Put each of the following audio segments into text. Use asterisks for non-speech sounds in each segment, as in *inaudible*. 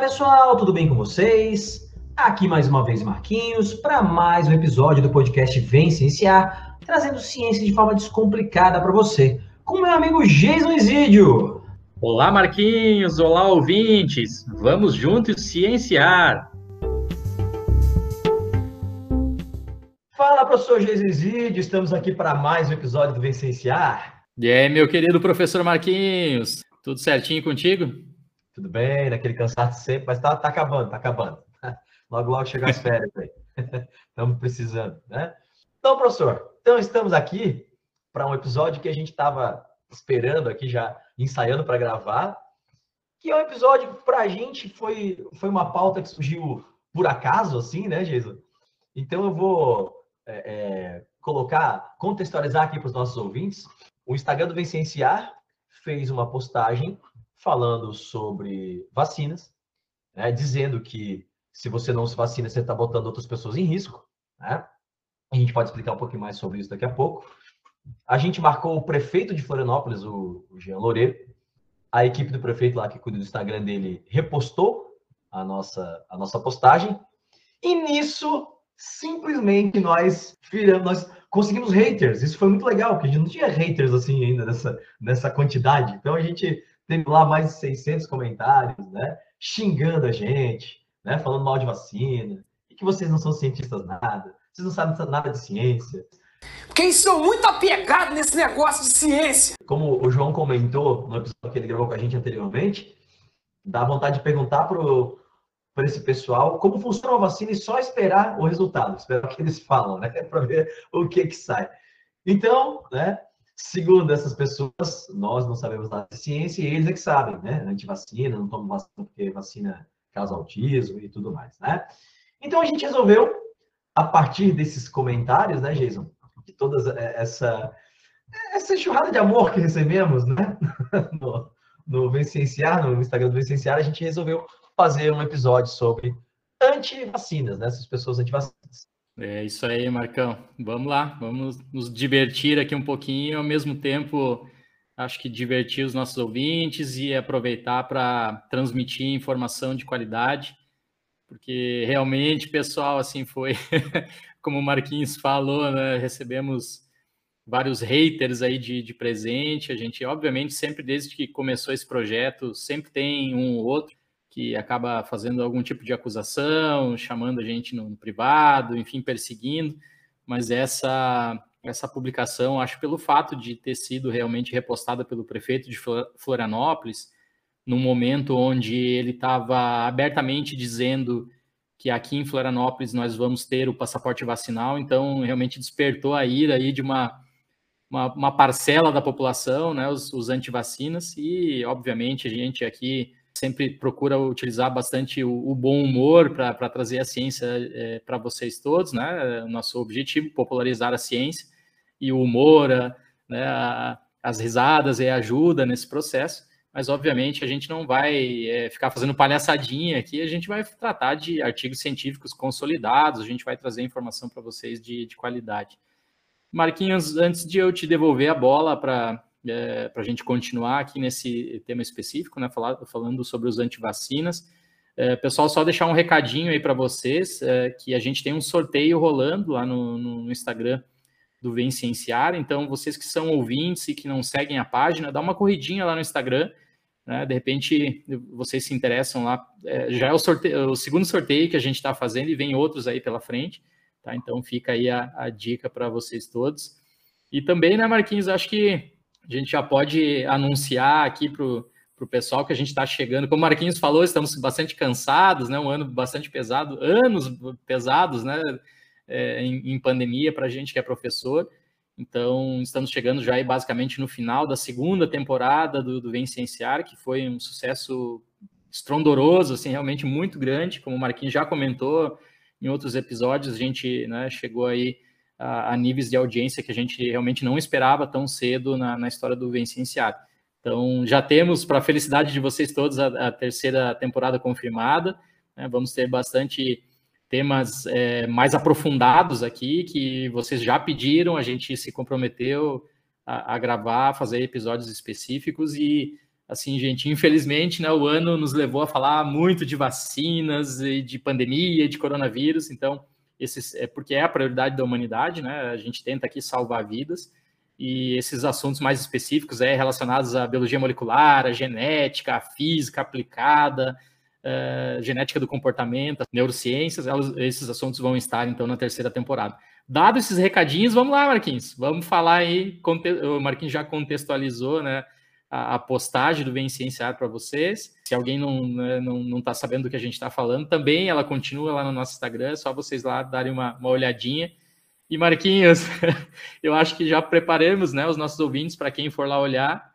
Pessoal, tudo bem com vocês? Aqui mais uma vez Marquinhos para mais um episódio do podcast Vem Cienciar, trazendo ciência de forma descomplicada para você, com meu amigo Jason Isidio. Olá Marquinhos, olá ouvintes, vamos juntos cienciar. Fala professor Jason Isidio, estamos aqui para mais um episódio do Vem Cienciar. E aí meu querido professor Marquinhos, tudo certinho contigo? Tudo bem, naquele cansaço sempre, mas tá, tá acabando, tá acabando. *laughs* Logo, logo chega as férias aí. *laughs* Estamos precisando, né? Então, professor, então estamos aqui para um episódio que a gente estava esperando aqui, já ensaiando para gravar, que é um episódio que para a gente foi, foi uma pauta que surgiu por acaso, assim, né, Jesus? Então eu vou é, é, colocar, contextualizar aqui para os nossos ouvintes. O Instagram do Vencenciar fez uma postagem falando sobre vacinas, né, dizendo que se você não se vacina, você está botando outras pessoas em risco. Né? A gente pode explicar um pouquinho mais sobre isso daqui a pouco. A gente marcou o prefeito de Florianópolis, o, Jean Loureiro. A equipe do prefeito lá que cuida do Instagram dele repostou a nossa, a nossa postagem. E nisso, simplesmente nós viramos, nós conseguimos haters. Isso foi muito legal, porque a gente não tinha haters assim ainda nessa, nessa quantidade. Então a gente teve lá mais de 600 comentários, né? Xingando a gente, né? Falando mal de vacina, e que vocês não são cientistas nada, vocês não sabem nada de ciência. Porque eles são muito apegados nesse negócio de ciência. Como o João comentou no episódio que ele gravou com a gente anteriormente, dá vontade de perguntar para esse pessoal como funciona a vacina e só esperar o resultado, esperar o que eles falam, né? *laughs* Para ver o que que sai. Então, né? Segundo essas pessoas, nós não sabemos nada de ciência e eles é que sabem, né? Antivacina, não tomam vacina porque vacina causa autismo e tudo mais, né? Então a gente resolveu, a partir desses comentários, né, Jason, de toda é, essa, essa enxurrada de amor que recebemos, né? *laughs* No, no Vencenciar, no Instagram do Vencenciar, a gente resolveu fazer um episódio sobre antivacinas, né? Essas pessoas antivacinas. É isso aí, Marcão. Vamos lá, vamos nos divertir aqui um pouquinho, ao mesmo tempo, acho que divertir os nossos ouvintes e aproveitar para transmitir informação de qualidade, porque realmente, pessoal, assim foi, *laughs* como o Marquinhos falou, né, recebemos vários haters aí de, de presente. A gente, obviamente, sempre desde que começou esse projeto, sempre tem um ou outro que acaba fazendo algum tipo de acusação, chamando a gente no, no privado, enfim, perseguindo, mas essa essa publicação, acho pelo fato de ter sido realmente repostada pelo prefeito de Florianópolis, num momento onde ele estava abertamente dizendo que aqui em Florianópolis nós vamos ter o passaporte vacinal, então realmente despertou a ira aí de uma, uma, uma parcela da população, né, os, os antivacinas, e obviamente a gente aqui sempre procura utilizar bastante o, o bom humor para trazer a ciência é, para vocês todos, né? Nosso objetivo popularizar a ciência e o humor, a, né, a, as risadas e ajuda nesse processo. Mas obviamente a gente não vai é, ficar fazendo palhaçadinha aqui, a gente vai tratar de artigos científicos consolidados, a gente vai trazer informação para vocês de, de qualidade. Marquinhos, antes de eu te devolver a bola para é, para a gente continuar aqui nesse tema específico, né, falar, falando sobre os antivacinas. É, pessoal, só deixar um recadinho aí para vocês, é, que a gente tem um sorteio rolando lá no, no Instagram do Vem Cienciar, então vocês que são ouvintes e que não seguem a página, dá uma corridinha lá no Instagram, né, de repente vocês se interessam lá, é, já é o, sorteio, o segundo sorteio que a gente está fazendo e vem outros aí pela frente, tá? Então fica aí a, a dica para vocês todos. E também, né, Marquinhos, acho que a gente já pode anunciar aqui para o pessoal que a gente está chegando. Como o Marquinhos falou, estamos bastante cansados, né? Um ano bastante pesado, anos pesados, né? É, em, em, pandemia para a gente que é professor. Então, estamos chegando já aí basicamente no final da segunda temporada do, do Vencenciar, que foi um sucesso estrondoroso, assim, realmente muito grande, como o Marquinhos já comentou em outros episódios, a gente né, chegou aí a, a, níveis de audiência que a gente realmente não esperava tão cedo na, na história do Vencenciário. Então, já temos, para a felicidade de vocês todos, a, a terceira temporada confirmada. Né? Vamos ter bastante temas é, mais aprofundados aqui, que vocês já pediram, a gente se comprometeu a, a gravar, fazer episódios específicos e assim, gente, infelizmente, né, o ano nos levou a falar muito de vacinas e de pandemia, de coronavírus, então, esses, é porque é a prioridade da humanidade, né, a gente tenta aqui salvar vidas, e esses assuntos mais específicos é relacionados à biologia molecular, à genética, à física aplicada, uh, genética do comportamento, neurociências, elas, esses assuntos vão estar, então, na terceira temporada. Dado esses recadinhos, vamos lá, Marquinhos, vamos falar aí, o Marquinhos já contextualizou, né, a, postagem do Vem Cienciar para vocês. Se alguém não né, não não está sabendo do que a gente está falando, também ela continua lá no nosso Instagram. É só vocês lá darem uma, uma olhadinha. E Marquinhos, *laughs* eu acho que já preparamos, né, os nossos ouvintes para quem for lá olhar,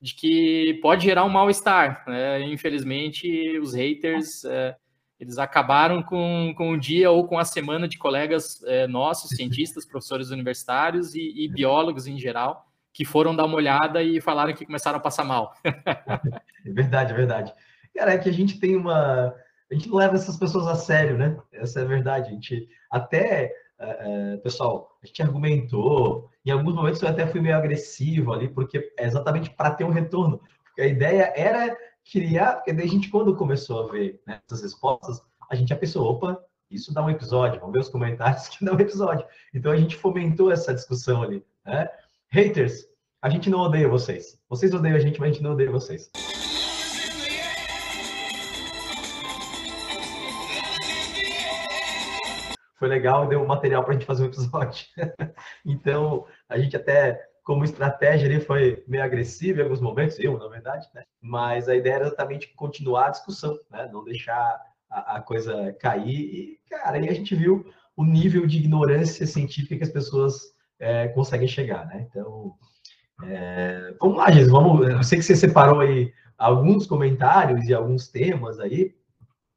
de que pode gerar um mal-estar. Né? Infelizmente, os haters é, eles acabaram com, com o dia ou com a semana de colegas é, nossos, cientistas, *laughs* professores universitários e, e biólogos em geral, que foram dar uma olhada e falaram que começaram a passar mal. *laughs* é verdade, é verdade. Cara, é que a gente tem uma. A gente não leva essas pessoas a sério, né? Essa é a verdade. A gente até. É, pessoal, a gente argumentou, em alguns momentos eu até fui meio agressivo ali, porque é exatamente para ter um retorno. Porque a ideia era criar, porque daí a gente, quando começou a ver né, essas respostas, a gente já pensou, opa, isso dá um episódio, vamos ver os comentários *laughs* que dá um episódio. Então a gente fomentou essa discussão ali, né? Haters, a gente não odeia vocês. Vocês odeiam a gente, mas a gente não odeia vocês. Foi legal e deu material para a gente fazer um episódio. *laughs* então, a gente até, como estratégia ali, foi meio agressivo em alguns momentos, eu, na verdade, né? Mas a ideia era exatamente continuar a discussão, né? Não deixar a, a coisa cair. E, cara, aí a gente viu o nível de ignorância científica que as pessoas é, conseguem chegar, né? Então, é, vamos lá, Jesus, vamos. Eu sei que você separou aí alguns comentários e alguns temas aí,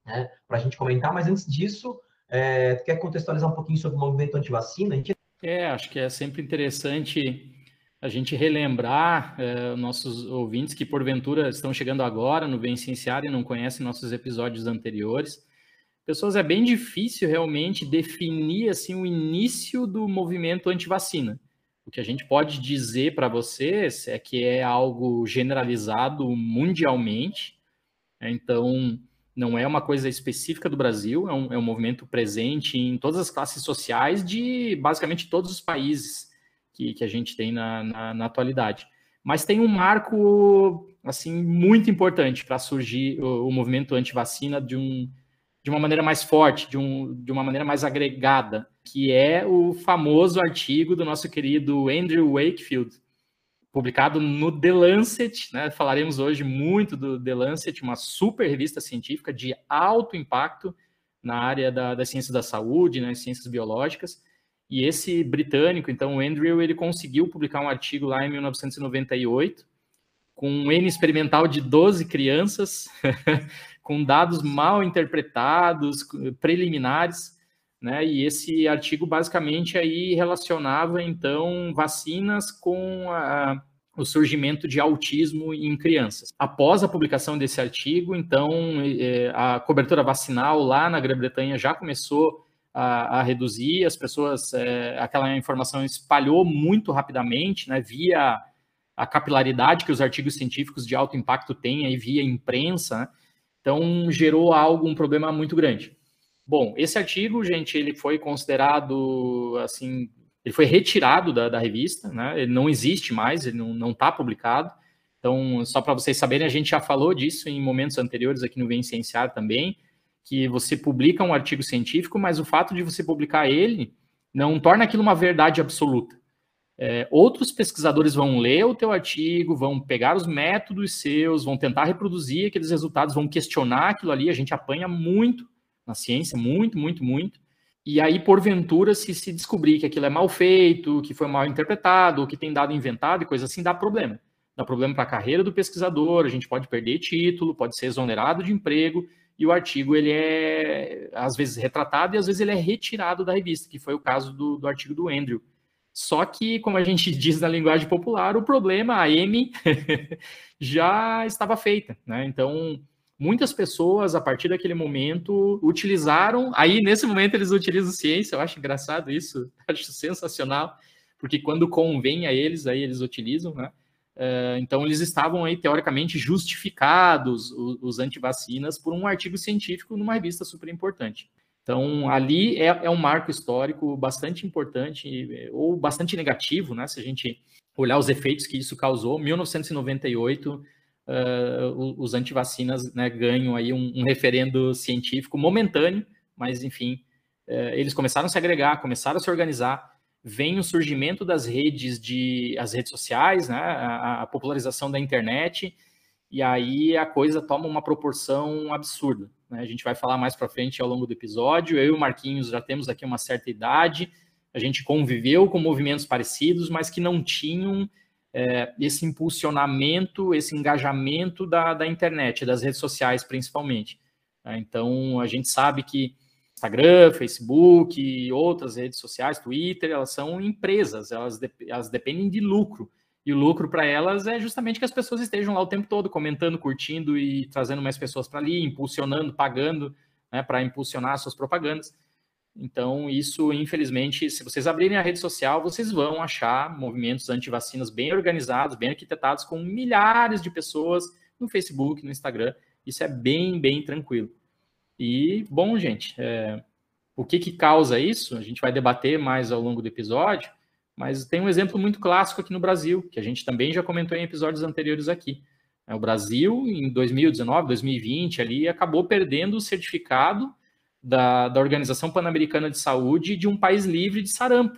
né, para a gente comentar, mas antes disso, é, quer contextualizar um pouquinho sobre o movimento anti-vacina? Gente... É, acho que é sempre interessante a gente relembrar é, nossos ouvintes que porventura estão chegando agora no Bem Cienciário e não conhecem nossos episódios anteriores. Pessoas, é bem difícil realmente definir assim o início do movimento anti-vacina. O que a gente pode dizer para vocês é que é algo generalizado mundialmente, né? então não é uma coisa específica do Brasil, é um, é um movimento presente em todas as classes sociais de basicamente todos os países que, que a gente tem na, na, na atualidade. Mas tem um marco assim muito importante para surgir o, o movimento anti-vacina de um, de uma maneira mais forte, de, um, de uma maneira mais agregada, que é o famoso artigo do nosso querido Andrew Wakefield, publicado no The Lancet, né? Falaremos hoje muito do The Lancet, uma super revista científica de alto impacto na área da, da ciência da saúde, né, ciências biológicas. E esse britânico, então, o Andrew, ele conseguiu publicar um artigo lá em 1998, com um N experimental de 12 crianças, *laughs* com dados mal interpretados, preliminares, né? E esse artigo basicamente aí relacionava então vacinas com a, o surgimento de autismo em crianças. Após a publicação desse artigo, então é, a cobertura vacinal lá na Grã-Bretanha já começou a, a, reduzir, as pessoas, é, aquela informação espalhou muito rapidamente, né? Via a capilaridade que os artigos científicos de alto impacto têm aí via imprensa, né? Então, gerou algo, um problema muito grande. Bom, esse artigo, gente, ele foi considerado, assim, ele foi retirado da, da revista, né? Ele não existe mais, ele não está publicado. Então, só para vocês saberem, a gente já falou disso em momentos anteriores aqui no Vem Cienciar também, que você publica um artigo científico, mas o fato de você publicar ele não torna aquilo uma verdade absoluta. É, outros pesquisadores vão ler o teu artigo, vão pegar os métodos seus, vão tentar reproduzir aqueles resultados, vão questionar aquilo ali. A gente apanha muito na ciência, muito, muito, muito. E aí, porventura, se se descobrir que aquilo é mal feito, que foi mal interpretado, que tem dado inventado e coisa assim, dá problema. Dá problema para a carreira do pesquisador, a gente pode perder título, pode ser exonerado de emprego, e o artigo ele é às vezes retratado e às vezes ele é retirado da revista, que foi o caso do, do artigo do Andrew. Só que, como a gente *laughs* diz na linguagem popular, o problema, a M, *laughs* já estava feita. Né? Então, muitas pessoas, a partir daquele momento, utilizaram. Aí, nesse momento, eles utilizam ciência. Eu acho engraçado isso, *laughs* acho sensacional, porque quando convém a eles, aí eles utilizam, né? Uh, então, eles estavam aí, teoricamente, justificados, os, os antivacinas, por um artigo científico numa revista super importante. Então, ali é, é, um marco histórico bastante importante, ou bastante negativo, né? Se a gente olhar os efeitos que isso causou. 1998, uh, os antivacinas né, ganham aí um, um, referendo científico momentâneo, mas, enfim, uh, eles começaram a se agregar, começaram a se organizar, vem o surgimento das redes de as redes sociais, né, a, a popularização da internet, e aí a coisa toma uma proporção absurda. Né? A gente vai falar mais para frente ao longo do episódio. Eu e o Marquinhos já temos aqui uma certa idade, a gente conviveu com movimentos parecidos, mas que não tinham é, esse impulsionamento, esse engajamento da, da internet, das redes sociais principalmente. Então, a gente sabe que Instagram, Facebook e outras redes sociais, Twitter, elas são empresas, elas, de, elas dependem de lucro. E o lucro para elas é justamente que as pessoas estejam lá o tempo todo comentando, curtindo e trazendo mais pessoas para ali, impulsionando, pagando né, para impulsionar suas propagandas. Então, isso, infelizmente, se vocês abrirem a rede social, vocês vão achar movimentos anti-vacinas bem organizados, bem arquitetados, com milhares de pessoas no Facebook, no Instagram. Isso é bem, bem tranquilo. E, bom, gente, é, o que, que causa isso? A gente vai debater mais ao longo do episódio, mas tem um exemplo muito clássico aqui no Brasil, que a gente também já comentou em episódios anteriores aqui. É, o Brasil, em 2019, 2020, ali, acabou perdendo o certificado da, da Organização Pan-Americana de Saúde de um país livre de sarampo.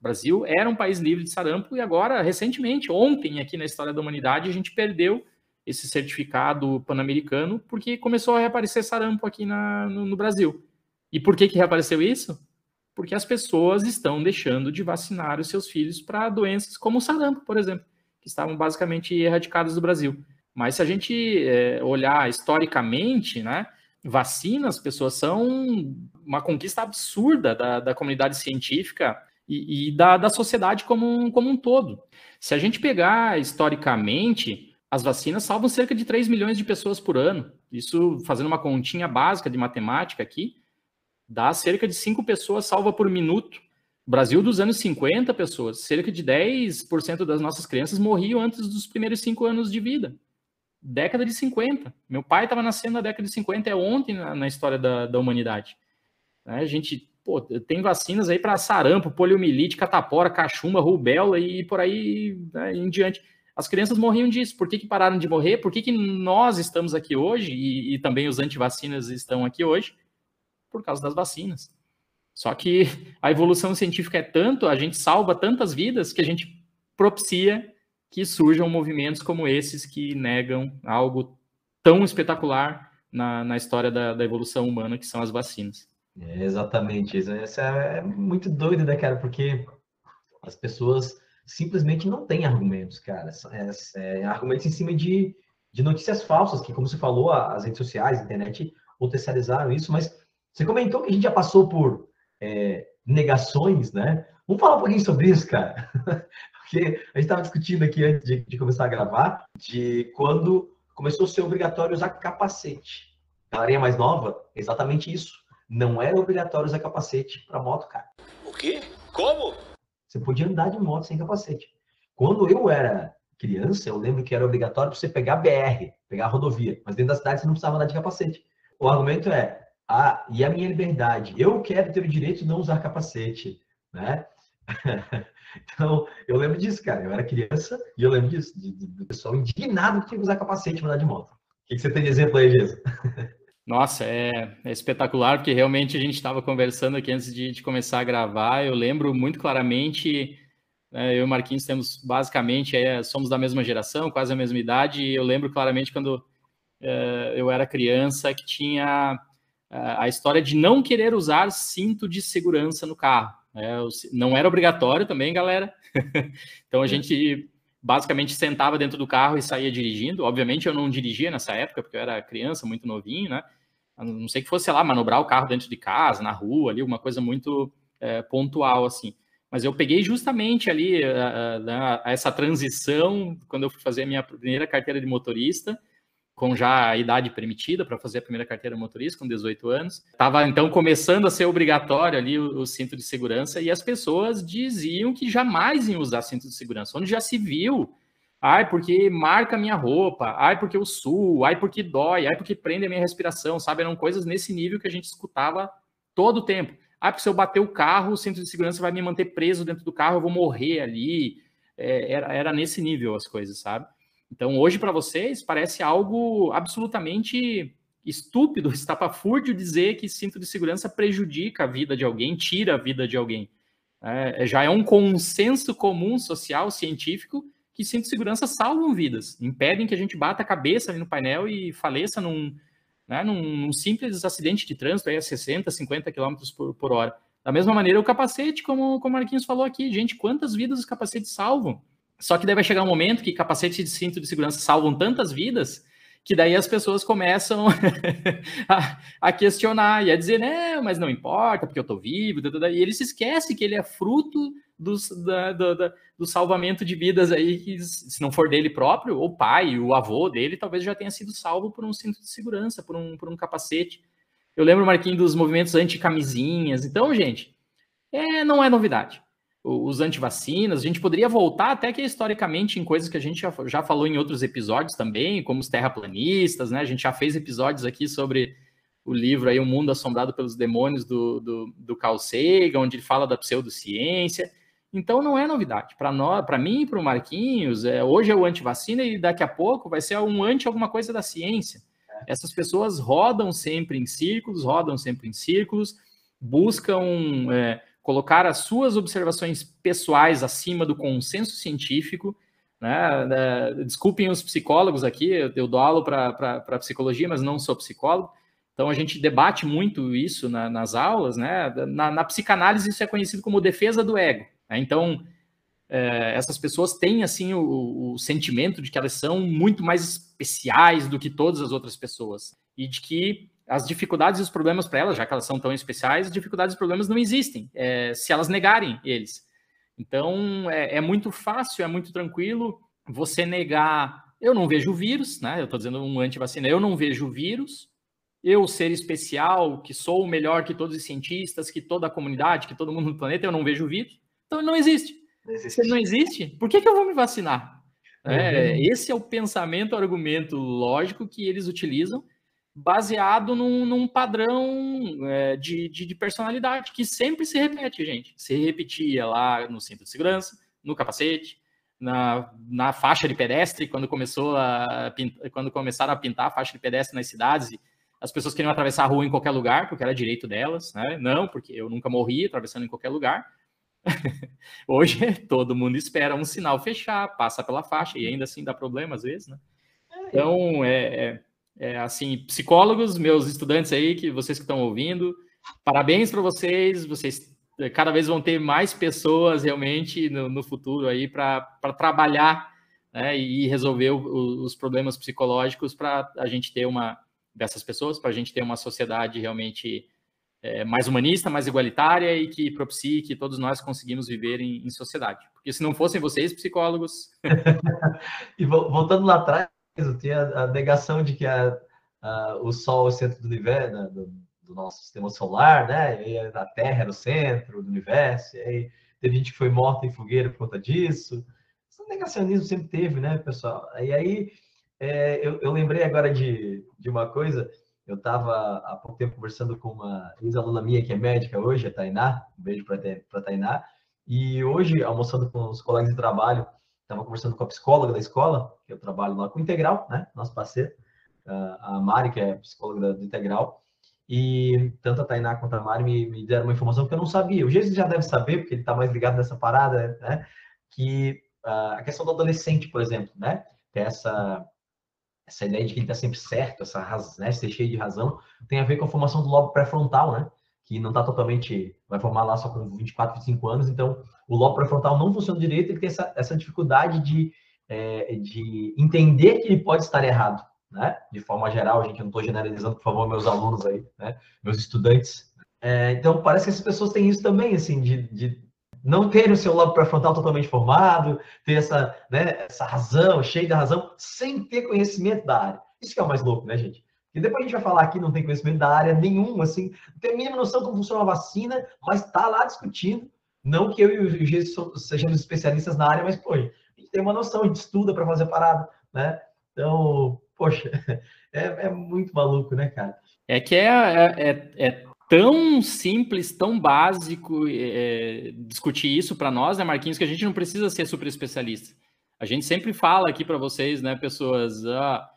O Brasil era um país livre de sarampo e agora, recentemente, ontem, aqui na história da humanidade, a gente perdeu esse certificado pan-americano porque começou a reaparecer sarampo aqui na, no, no, Brasil. E por que, que reapareceu isso? Porque as pessoas estão deixando de vacinar os seus filhos para doenças como o sarampo, por exemplo, que estavam basicamente erradicadas do Brasil. Mas se a gente é, olhar historicamente, né, vacinas, pessoas são uma conquista absurda da, da comunidade científica e, e da, da sociedade como um, como um todo. Se a gente pegar historicamente, as vacinas salvam cerca de 3 milhões de pessoas por ano. Isso, fazendo uma continha básica de matemática aqui, dá cerca de 5 pessoas salva por minuto. Brasil dos anos 50, pessoas, cerca de 10% das nossas crianças morriam antes dos primeiros 5 anos de vida. Década de 50. Meu pai estava nascendo na década de 50, é ontem na, na história da, da humanidade. Né? A gente pô, tem vacinas aí para sarampo, poliomielite, catapora, cachumba, rubéola e por aí né, em diante. As crianças morriam disso. Por que, que pararam de morrer? Por que, que nós estamos aqui hoje e, e também os antivacinas estão aqui hoje? Por causa das vacinas. Só que a evolução científica é tanto, a gente salva tantas vidas que a gente propicia que surjam movimentos como esses que negam algo tão espetacular na, na história da, da evolução humana, que são as vacinas. É exatamente isso. É muito doido, né, cara? Porque as pessoas simplesmente não têm argumentos, cara. É, é, argumentos em cima de, de notícias falsas, que, como você falou, as redes sociais, a internet potencializaram isso, mas você comentou que a gente já passou por é, negações, né? Vamos falar um pouquinho sobre isso, cara. *laughs* Porque a gente estava discutindo aqui antes de, de, começar a gravar, de quando começou a ser obrigatório usar capacete. A galerinha mais nova, exatamente isso não era obrigatório usar capacete para moto, cara. O quê? Como? Você podia andar de moto sem capacete. Quando eu era criança, eu lembro que era obrigatório você pegar BR, pegar rodovia, mas dentro da cidade você não precisava andar de capacete. O argumento é, ah, e a minha liberdade? Eu quero ter o direito de não usar capacete, né? *laughs* então, eu lembro disso, cara. Eu era criança e eu lembro disso, do pessoal indignado que tinha que usar capacete para andar de moto. O que, que você tem de exemplo aí, Jesus? *laughs* Nossa, é, é, espetacular, porque realmente a gente estava conversando aqui antes de, de, começar a gravar. Eu lembro muito claramente, né, eu e o Marquinhos temos basicamente, é, somos da mesma geração, quase a mesma idade, e eu lembro claramente quando é, eu era criança que tinha é, a história de não querer usar cinto de segurança no carro. Né, não era obrigatório também, galera. *laughs* então a gente basicamente sentava dentro do carro e saía dirigindo. Obviamente eu não dirigia nessa época, porque eu era criança, muito novinho, né? A não sei que fosse, sei lá, manobrar o carro dentro de casa, na rua, ali, uma coisa muito é, pontual, assim. Mas eu peguei justamente ali a, a, a, essa transição, quando eu fui fazer a minha primeira carteira de motorista, com já a idade permitida para fazer a primeira carteira motorista, com 18 anos. Estava então começando a ser obrigatório ali o, o, cinto de segurança e as pessoas diziam que jamais iam usar cinto de segurança, onde já se viu. Ai, porque marca minha roupa, ai, porque eu suo, ai, porque dói, ai, porque prende a minha respiração, sabe? Eram coisas nesse nível que a gente escutava todo o tempo. Ah, porque se eu bater o carro, o cinto de segurança vai me manter preso dentro do carro, eu vou morrer ali. É, era, era nesse nível as coisas, sabe? Então, hoje, para vocês, parece algo absolutamente estúpido, *laughs* estapafúrdio dizer que cinto de segurança prejudica a vida de alguém, tira a vida de alguém. É, já é um consenso comum social, científico, que cinto de segurança salvam vidas, impedem que a gente bata a cabeça ali no painel e faleça num, né, num simples acidente de trânsito aí a 60, 50 km por, por hora. Da mesma maneira, o capacete, como, como o Marquinhos falou aqui, gente, quantas vidas os capacetes salvam? Só que deve chegar um momento que capacetes de cinto de segurança salvam tantas vidas que daí as pessoas começam *laughs* a, a, questionar e a dizer, né, mas não importa, porque eu estou vivo, e ele se esquece que ele é fruto do, da, do, do, salvamento de vidas aí, que se não for dele próprio, o pai, o avô dele, talvez já tenha sido salvo por um cinto de segurança, por um, por um capacete. Eu lembro, Marquinhos, dos movimentos anti-camisinhas. Então, gente, é, não é novidade os antivacinas, a gente poderia voltar até que historicamente em coisas que a gente já, já falou em outros episódios também, como os terraplanistas, né? A gente já fez episódios aqui sobre o livro aí, O Mundo Assombrado pelos Demônios, do, do, do Carl Sagan, onde ele fala da pseudociência. Então não é novidade. Para nós, para mim e para o Marquinhos, é, hoje é o antivacina e daqui a pouco vai ser um anti alguma coisa da ciência. É. Essas pessoas rodam sempre em círculos, rodam sempre em círculos, buscam é, colocar as suas observações pessoais acima do consenso científico. Né? Desculpem os psicólogos aqui, eu dou aula para psicologia, mas não sou psicólogo. Então a gente debate muito isso na, nas aulas, né? Na, na, psicanálise isso é conhecido como defesa do ego. Né? Então é, essas pessoas têm assim o, o, sentimento de que elas são muito mais especiais do que todas as outras pessoas e de que as dificuldades e os problemas para elas, já que elas são tão especiais, dificuldades e problemas não existem, é, se elas negarem eles. Então, é, é, muito fácil, é muito tranquilo você negar. Eu não vejo vírus, né? Eu estou dizendo um antivacina, eu não vejo vírus. Eu ser especial, que sou o melhor que todos os cientistas, que toda a comunidade, que todo mundo no planeta, eu não vejo vírus. Então, não existe. Não existe. Se não existe, por que, que eu vou me vacinar? É, uhum. esse é o pensamento, o argumento lógico que eles utilizam baseado num, num padrão é, de, de, de, personalidade que sempre se repete, gente. Se repetia lá no cinto de segurança, no capacete, na, na faixa de pedestre, quando começou a quando começaram a pintar a faixa de pedestre nas cidades, as pessoas queriam atravessar a rua em qualquer lugar, porque era direito delas, né? Não, porque eu nunca morri atravessando em qualquer lugar. *laughs* Hoje todo mundo espera um sinal fechar, passa pela faixa e ainda assim dá problema às vezes, né? É, então, é, é é, assim, psicólogos, meus estudantes aí, que vocês que estão ouvindo, parabéns para vocês, vocês é, cada vez vão ter mais pessoas realmente no, no futuro aí para trabalhar né, e resolver o, os problemas psicológicos para a gente ter uma dessas pessoas, para a gente ter uma sociedade realmente é, mais humanista, mais igualitária e que propicie que todos nós conseguimos viver em, em sociedade. Porque se não fossem vocês, psicólogos. *laughs* e voltando lá atrás, tinha a negação de que a, a, o Sol é o centro do universo, né, do, do, nosso sistema solar, né? E a Terra era o centro do universo. E aí teve gente que foi morta em fogueira por conta disso. Esse negacionismo sempre teve, né, pessoal? E aí é, eu, eu, lembrei agora de, de uma coisa. Eu estava há pouco tempo conversando com uma ex-aluna minha que é médica hoje, a Tainá. Um beijo para a Tainá. E hoje, almoçando com os colegas de trabalho, estava conversando com a psicóloga da escola, que eu trabalho lá com o Integral, né? Nosso parceiro, a Mari, que é psicóloga do Integral. E tanto a Tainá quanto a Mari me, me deram uma informação que eu não sabia. O Jesus já deve saber, porque ele está mais ligado nessa parada, né? Que uh, a questão do adolescente, por exemplo, né? Tem essa, essa ideia de que ele está sempre certo, essa razão, né? ser cheio de razão, tem a ver com a formação do lobo pré-frontal, né? Que não está totalmente, vai formar lá só com 24, 25 anos, então o lobo pré-frontal não funciona direito, ele tem essa, essa dificuldade de, é, de entender que ele pode estar errado, né? De forma geral, gente, eu não estou generalizando, por favor, meus alunos aí, né? Meus estudantes. É, então, parece que essas pessoas têm isso também, assim, de, de não ter o seu lobo pré-frontal totalmente formado, ter essa, né, essa razão, cheio de razão, sem ter conhecimento da área. Isso que é o mais louco, né, gente? E depois a gente vai falar aqui, não tem conhecimento da área nenhum, assim, não tem a mínima noção como funciona a vacina, mas está lá discutindo. Não que eu e o Gênio sejamos especialistas na área, mas, pô, a gente tem uma noção, a gente estuda para fazer parada, né? Então, poxa, *laughs* é, é, muito maluco, né, cara? É que é, é, é, é tão simples, tão básico é, discutir isso para nós, né, Marquinhos, que a gente não precisa ser super especialista. A gente sempre fala aqui para vocês, né, pessoas, ah,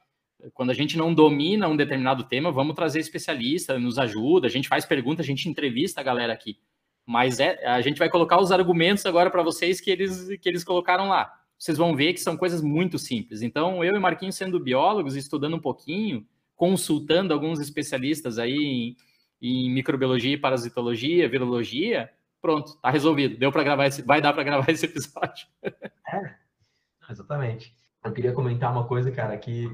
quando a gente não domina um determinado tema, vamos trazer especialista, nos ajuda, a gente faz pergunta, a gente entrevista a galera aqui. Mas é, a gente vai colocar os argumentos agora para vocês que eles, que eles colocaram lá. Vocês vão ver que são coisas muito simples. Então, eu e Marquinhos sendo biólogos, estudando um pouquinho, consultando alguns especialistas aí em, em microbiologia e parasitologia, virologia, pronto, tá resolvido. Deu para gravar esse, vai dar para gravar esse episódio. *laughs* É, exatamente. Eu queria comentar uma coisa, cara, que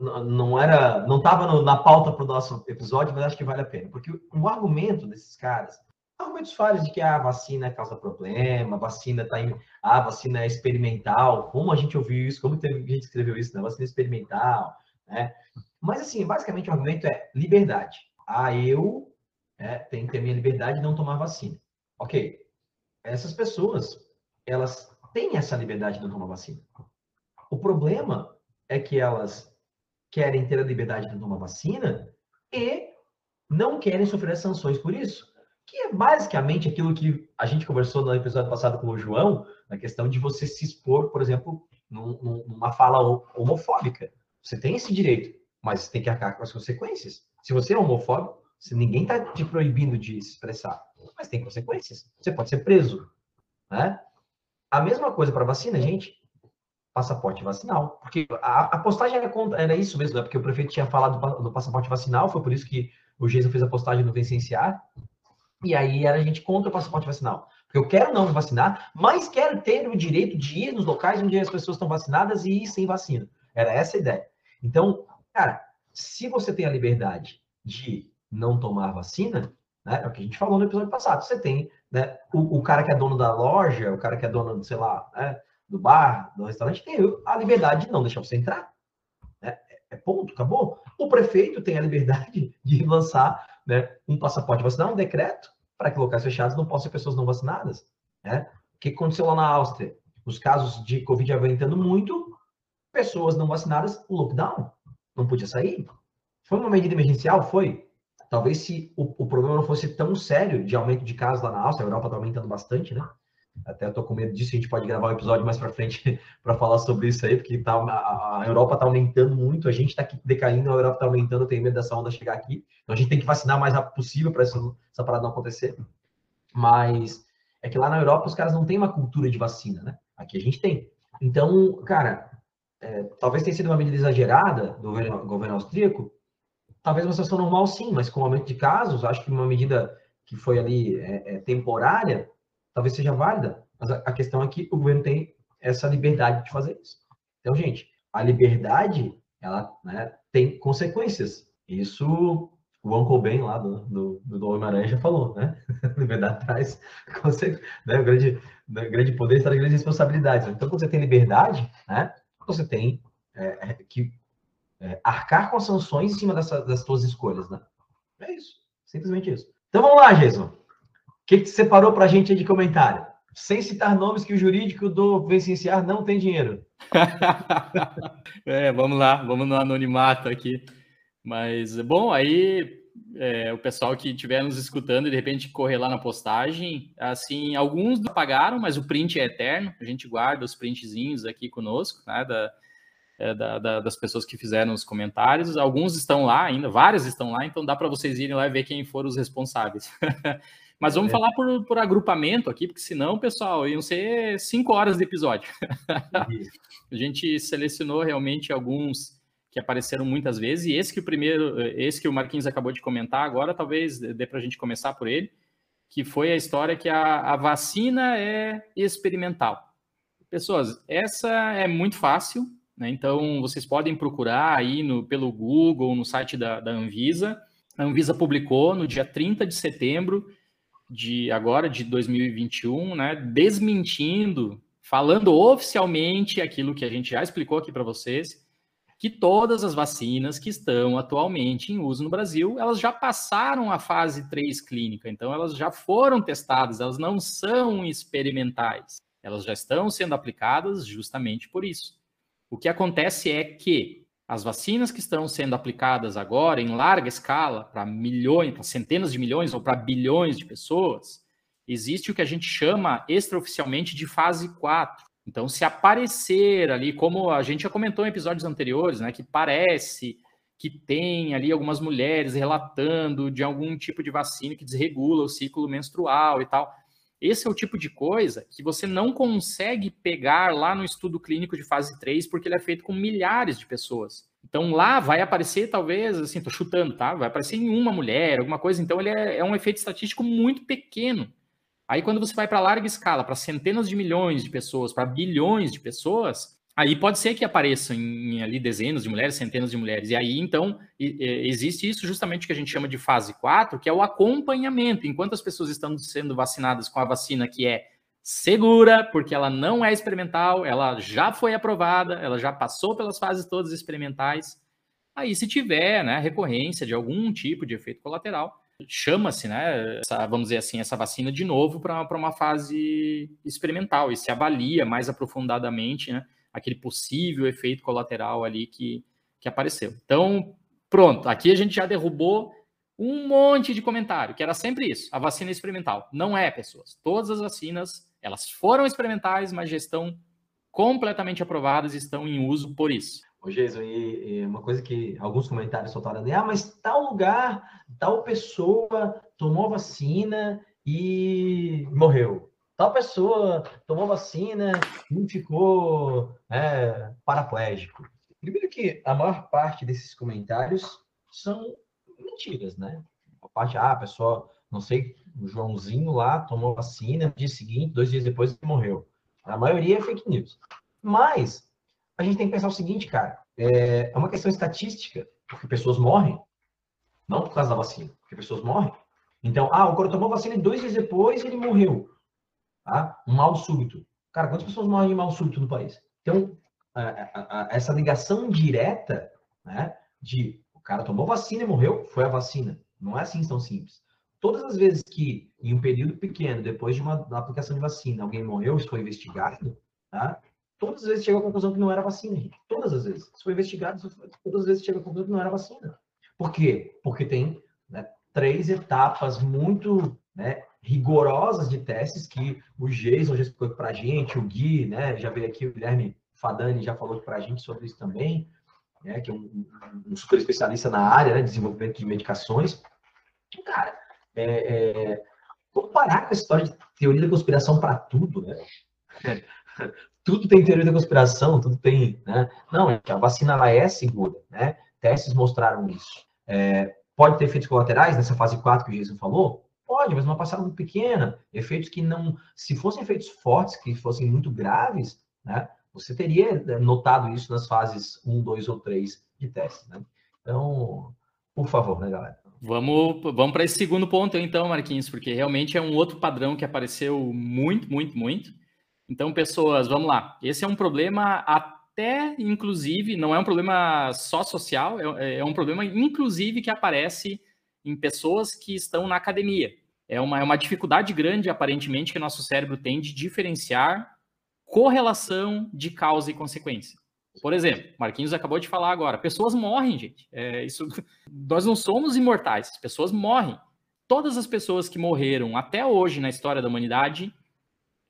não era, não estava na pauta para o nosso episódio, mas acho que vale a pena, porque o argumento desses caras, argumentos falhos de que a vacina causa problema, a vacina tá em, a vacina é experimental, como a gente ouviu isso, como teve gente escreveu isso, né? Vacina experimental, né? Mas assim, basicamente o argumento é liberdade. Ah, eu é, tenho que ter minha liberdade de não tomar vacina. Ok, essas pessoas, elas têm essa liberdade de não tomar vacina. O problema é que elas querem ter a liberdade de tomar vacina e não querem sofrer sanções por isso. Que é basicamente aquilo que a gente conversou no episódio passado com o João, na questão de você se expor, por exemplo, numa fala homofóbica. Você tem esse direito, mas tem que arcar com as consequências. Se você é homofóbico, ninguém está te proibindo de se expressar, mas tem consequências. Você pode ser preso. Né? A mesma coisa para vacina, gente passaporte vacinal. Porque a, a postagem era, contra, era isso mesmo, né? Porque o prefeito tinha falado do, passaporte vacinal, foi por isso que o Jason fez a postagem no Vencenciar. E aí era a gente contra o passaporte vacinal. Porque eu quero não me vacinar, mas quero ter o direito de ir nos locais onde as pessoas estão vacinadas e ir sem vacina. Era essa a ideia. Então, cara, se você tem a liberdade de não tomar vacina, né, é o que a gente falou no episódio passado. Você tem né, o, o cara que é dono da loja, o cara que é dono, sei lá, né, do bar, do restaurante, tem a liberdade de não deixar você entrar. É, é ponto, acabou. O prefeito tem a liberdade de lançar né, um passaporte vacinal, um decreto, para que locais fechados não possam ter pessoas não vacinadas. Né? O que aconteceu lá na Áustria? Os casos de Covid aumentando muito, pessoas não vacinadas, lockdown. Não podia sair. Foi uma medida emergencial? Foi. Talvez se o, o problema não fosse tão sério de aumento de casos lá na Áustria, a Europa está aumentando bastante, né? Até estou com medo disso, a gente pode gravar um episódio mais para frente *laughs* para falar sobre isso aí, porque tá, a, a Europa está aumentando muito, a gente está decaindo, a Europa está aumentando, eu tenho medo dessa onda chegar aqui. Então a gente tem que vacinar o mais rápido possível para essa, essa parada não acontecer. Mas é que lá na Europa os caras não têm uma cultura de vacina, né? Aqui a gente tem. Então, cara, é, talvez tenha sido uma medida exagerada do governo, governo austríaco, talvez uma situação normal sim, mas com o aumento de casos, acho que uma medida que foi ali é, é, temporária, talvez seja válida, mas a, questão é que o governo tem essa liberdade de fazer isso. Então, gente, a liberdade, ela né, tem consequências. Isso o Uncle Ben lá do, do, do Homem-Aranha já falou, né? *laughs* liberdade traz né? o grande, né? grande poder traz grandes responsabilidades. Então, quando você tem liberdade, né? Você tem é, é, que é, arcar com sanções em cima dessa, das suas escolhas, né? É isso. Simplesmente isso. Então, vamos lá, Jason que, que separou para a gente de comentário? Sem citar nomes que o jurídico do Vencenciar não tem dinheiro. *laughs* é, vamos lá, vamos no anonimato aqui. Mas, bom, aí é, o pessoal que estiver nos escutando, de repente correr lá na postagem, assim, alguns pagaram, mas o print é eterno, a gente guarda os printzinhos aqui conosco, né, da, é, da, da, das pessoas que fizeram os comentários. Alguns estão lá ainda, vários estão lá, então dá para vocês irem lá e ver quem foram os responsáveis. *laughs* Mas vamos é. falar por, por agrupamento aqui, porque senão, pessoal, iam ser cinco horas de episódio. *laughs* a gente selecionou realmente alguns que apareceram muitas vezes, e esse que o primeiro, esse que o Marquinhos acabou de comentar agora, talvez dê para a gente começar por ele, que foi a história que a, a vacina é experimental. Pessoas, essa é muito fácil, né? então vocês podem procurar aí no, pelo Google, no site da, da Anvisa. A Anvisa publicou no dia 30 de setembro de agora, de 2021, né, desmentindo, falando oficialmente aquilo que a gente já explicou aqui para vocês, que todas as vacinas que estão atualmente em uso no Brasil, elas já passaram a fase 3 clínica, então elas já foram testadas, elas não são experimentais, elas já estão sendo aplicadas justamente por isso. O que acontece é que as vacinas que estão sendo aplicadas agora em larga escala para milhões, para centenas de milhões ou para bilhões de pessoas, existe o que a gente chama extraoficialmente de fase 4. Então, se aparecer ali, como a gente já comentou em episódios anteriores, né, que parece que tem ali algumas mulheres relatando de algum tipo de vacina que desregula o ciclo menstrual e tal. Esse é o tipo de coisa que você não consegue pegar lá no estudo clínico de fase 3, porque ele é feito com milhares de pessoas. Então lá vai aparecer, talvez, assim, tô chutando, tá? Vai aparecer em uma mulher, alguma coisa. Então ele é, é um efeito estatístico muito pequeno. Aí, quando você vai para larga escala, para centenas de milhões de pessoas, para bilhões de pessoas, aí pode ser que apareçam em, ali dezenas de mulheres, centenas de mulheres. E aí, então, existe isso justamente que a gente chama de fase 4, que é o acompanhamento. Enquanto as pessoas estão sendo vacinadas com a vacina que é segura, porque ela não é experimental, ela já foi aprovada, ela já passou pelas fases todas experimentais. Aí, se tiver né, recorrência de algum tipo de efeito colateral, chama-se, né, essa, vamos dizer assim, essa vacina de novo para uma fase experimental e se avalia mais aprofundadamente né, aquele possível efeito colateral ali que, que apareceu. Então, pronto, aqui a gente já derrubou um monte de comentário, que era sempre isso, a vacina experimental. Não é, pessoas. Todas as vacinas, elas foram experimentais, mas já estão completamente aprovadas e estão em uso por isso. Ô, Jason, e, e, uma coisa que alguns comentários soltaram ali, ah, mas tal lugar, tal pessoa tomou vacina e morreu. Tal pessoa tomou vacina e ficou é, paraplégico. Primeiro que a maior parte desses comentários são mentiras, né? A parte, ah, a pessoa, não sei, o Joãozinho lá tomou vacina, no dia seguinte, dois dias depois, ele morreu. A maioria é fake news. Mas a gente tem que pensar o seguinte, cara, é, é uma questão estatística, porque pessoas morrem, não por causa da vacina, porque pessoas morrem. Então, ah, o cara tomou vacina e dois dias depois ele morreu. Tá? Um mal súbito. Cara, quantas pessoas morrem de mal súbito no país? Então, a, a, a, essa ligação direta, né, de o cara tomou vacina e morreu, foi a vacina. Não é assim tão simples. Todas as vezes que, em um período pequeno, depois de uma, aplicação de vacina, alguém morreu, isso foi investigado, tá? todas as vezes chega à conclusão que não era vacina. Todas as vezes. Se foi investigado, todas as vezes chega à conclusão que não era vacina. Por quê? Porque tem né, três etapas muito né, rigorosas de testes que o Jason já explicou para a gente, o Gui, né, já veio aqui, o Guilherme Fadani já falou para a gente sobre isso também, né, que é um, um, super especialista na área, né, desenvolvimento de medicações. Cara, é, é, vamos parar com essa história de teoria da conspiração para tudo, né? *laughs* tudo tem teoria da conspiração, tudo tem, né? Não, a vacina ela é segura, né? Testes mostraram isso. É, pode ter efeitos colaterais nessa fase 4 que o Jason falou? Pode, mas uma passada muito pequena. Efeitos que não, se fossem efeitos fortes, que fossem muito graves, né? Você teria é, notado isso nas fases 1, 2 ou 3 de teste, né? Então, por favor, né, galera? Vamos, vamos para esse segundo ponto, então, Marquinhos, porque realmente é um outro padrão que apareceu muito, muito, muito então, pessoas, vamos lá. Esse é um problema até, inclusive, não é um problema só social, é, é um problema, inclusive, que aparece em pessoas que estão na academia. É uma, é uma dificuldade grande, aparentemente, que nosso cérebro tem de diferenciar correlação de causa e consequência. Por exemplo, Marquinhos acabou de falar agora, pessoas morrem, gente. É, isso, *laughs* nós não somos imortais, pessoas morrem. Todas as pessoas que morreram até hoje na história da humanidade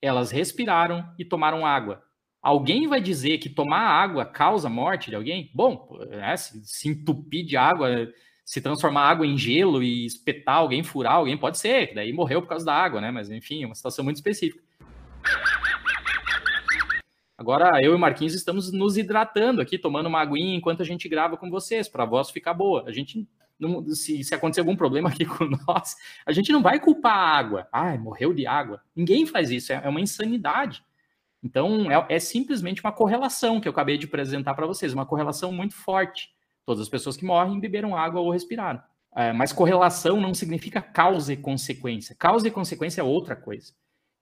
elas respiraram e tomaram água. Alguém vai dizer que tomar água causa morte de alguém? Bom, é, se, se entupir de água, se transformar água em gelo e espetar alguém, furar alguém, pode ser, daí morreu por causa da água, né? Mas enfim, é uma situação muito específica. Agora, eu e Marquinhos estamos nos hidratando aqui, tomando uma aguinha enquanto a gente grava com vocês, para a voz ficar boa. A gente não, se, se acontecer algum problema aqui *laughs* com nós, a gente não vai culpar a água. Ah, morreu de água. Ninguém faz isso, é, é uma insanidade. Então, é, é, simplesmente uma correlação que eu acabei de apresentar para vocês, uma correlação muito forte. Todas as pessoas que morrem beberam água ou respiraram. É, mas correlação não significa causa e consequência. Causa e consequência é outra coisa.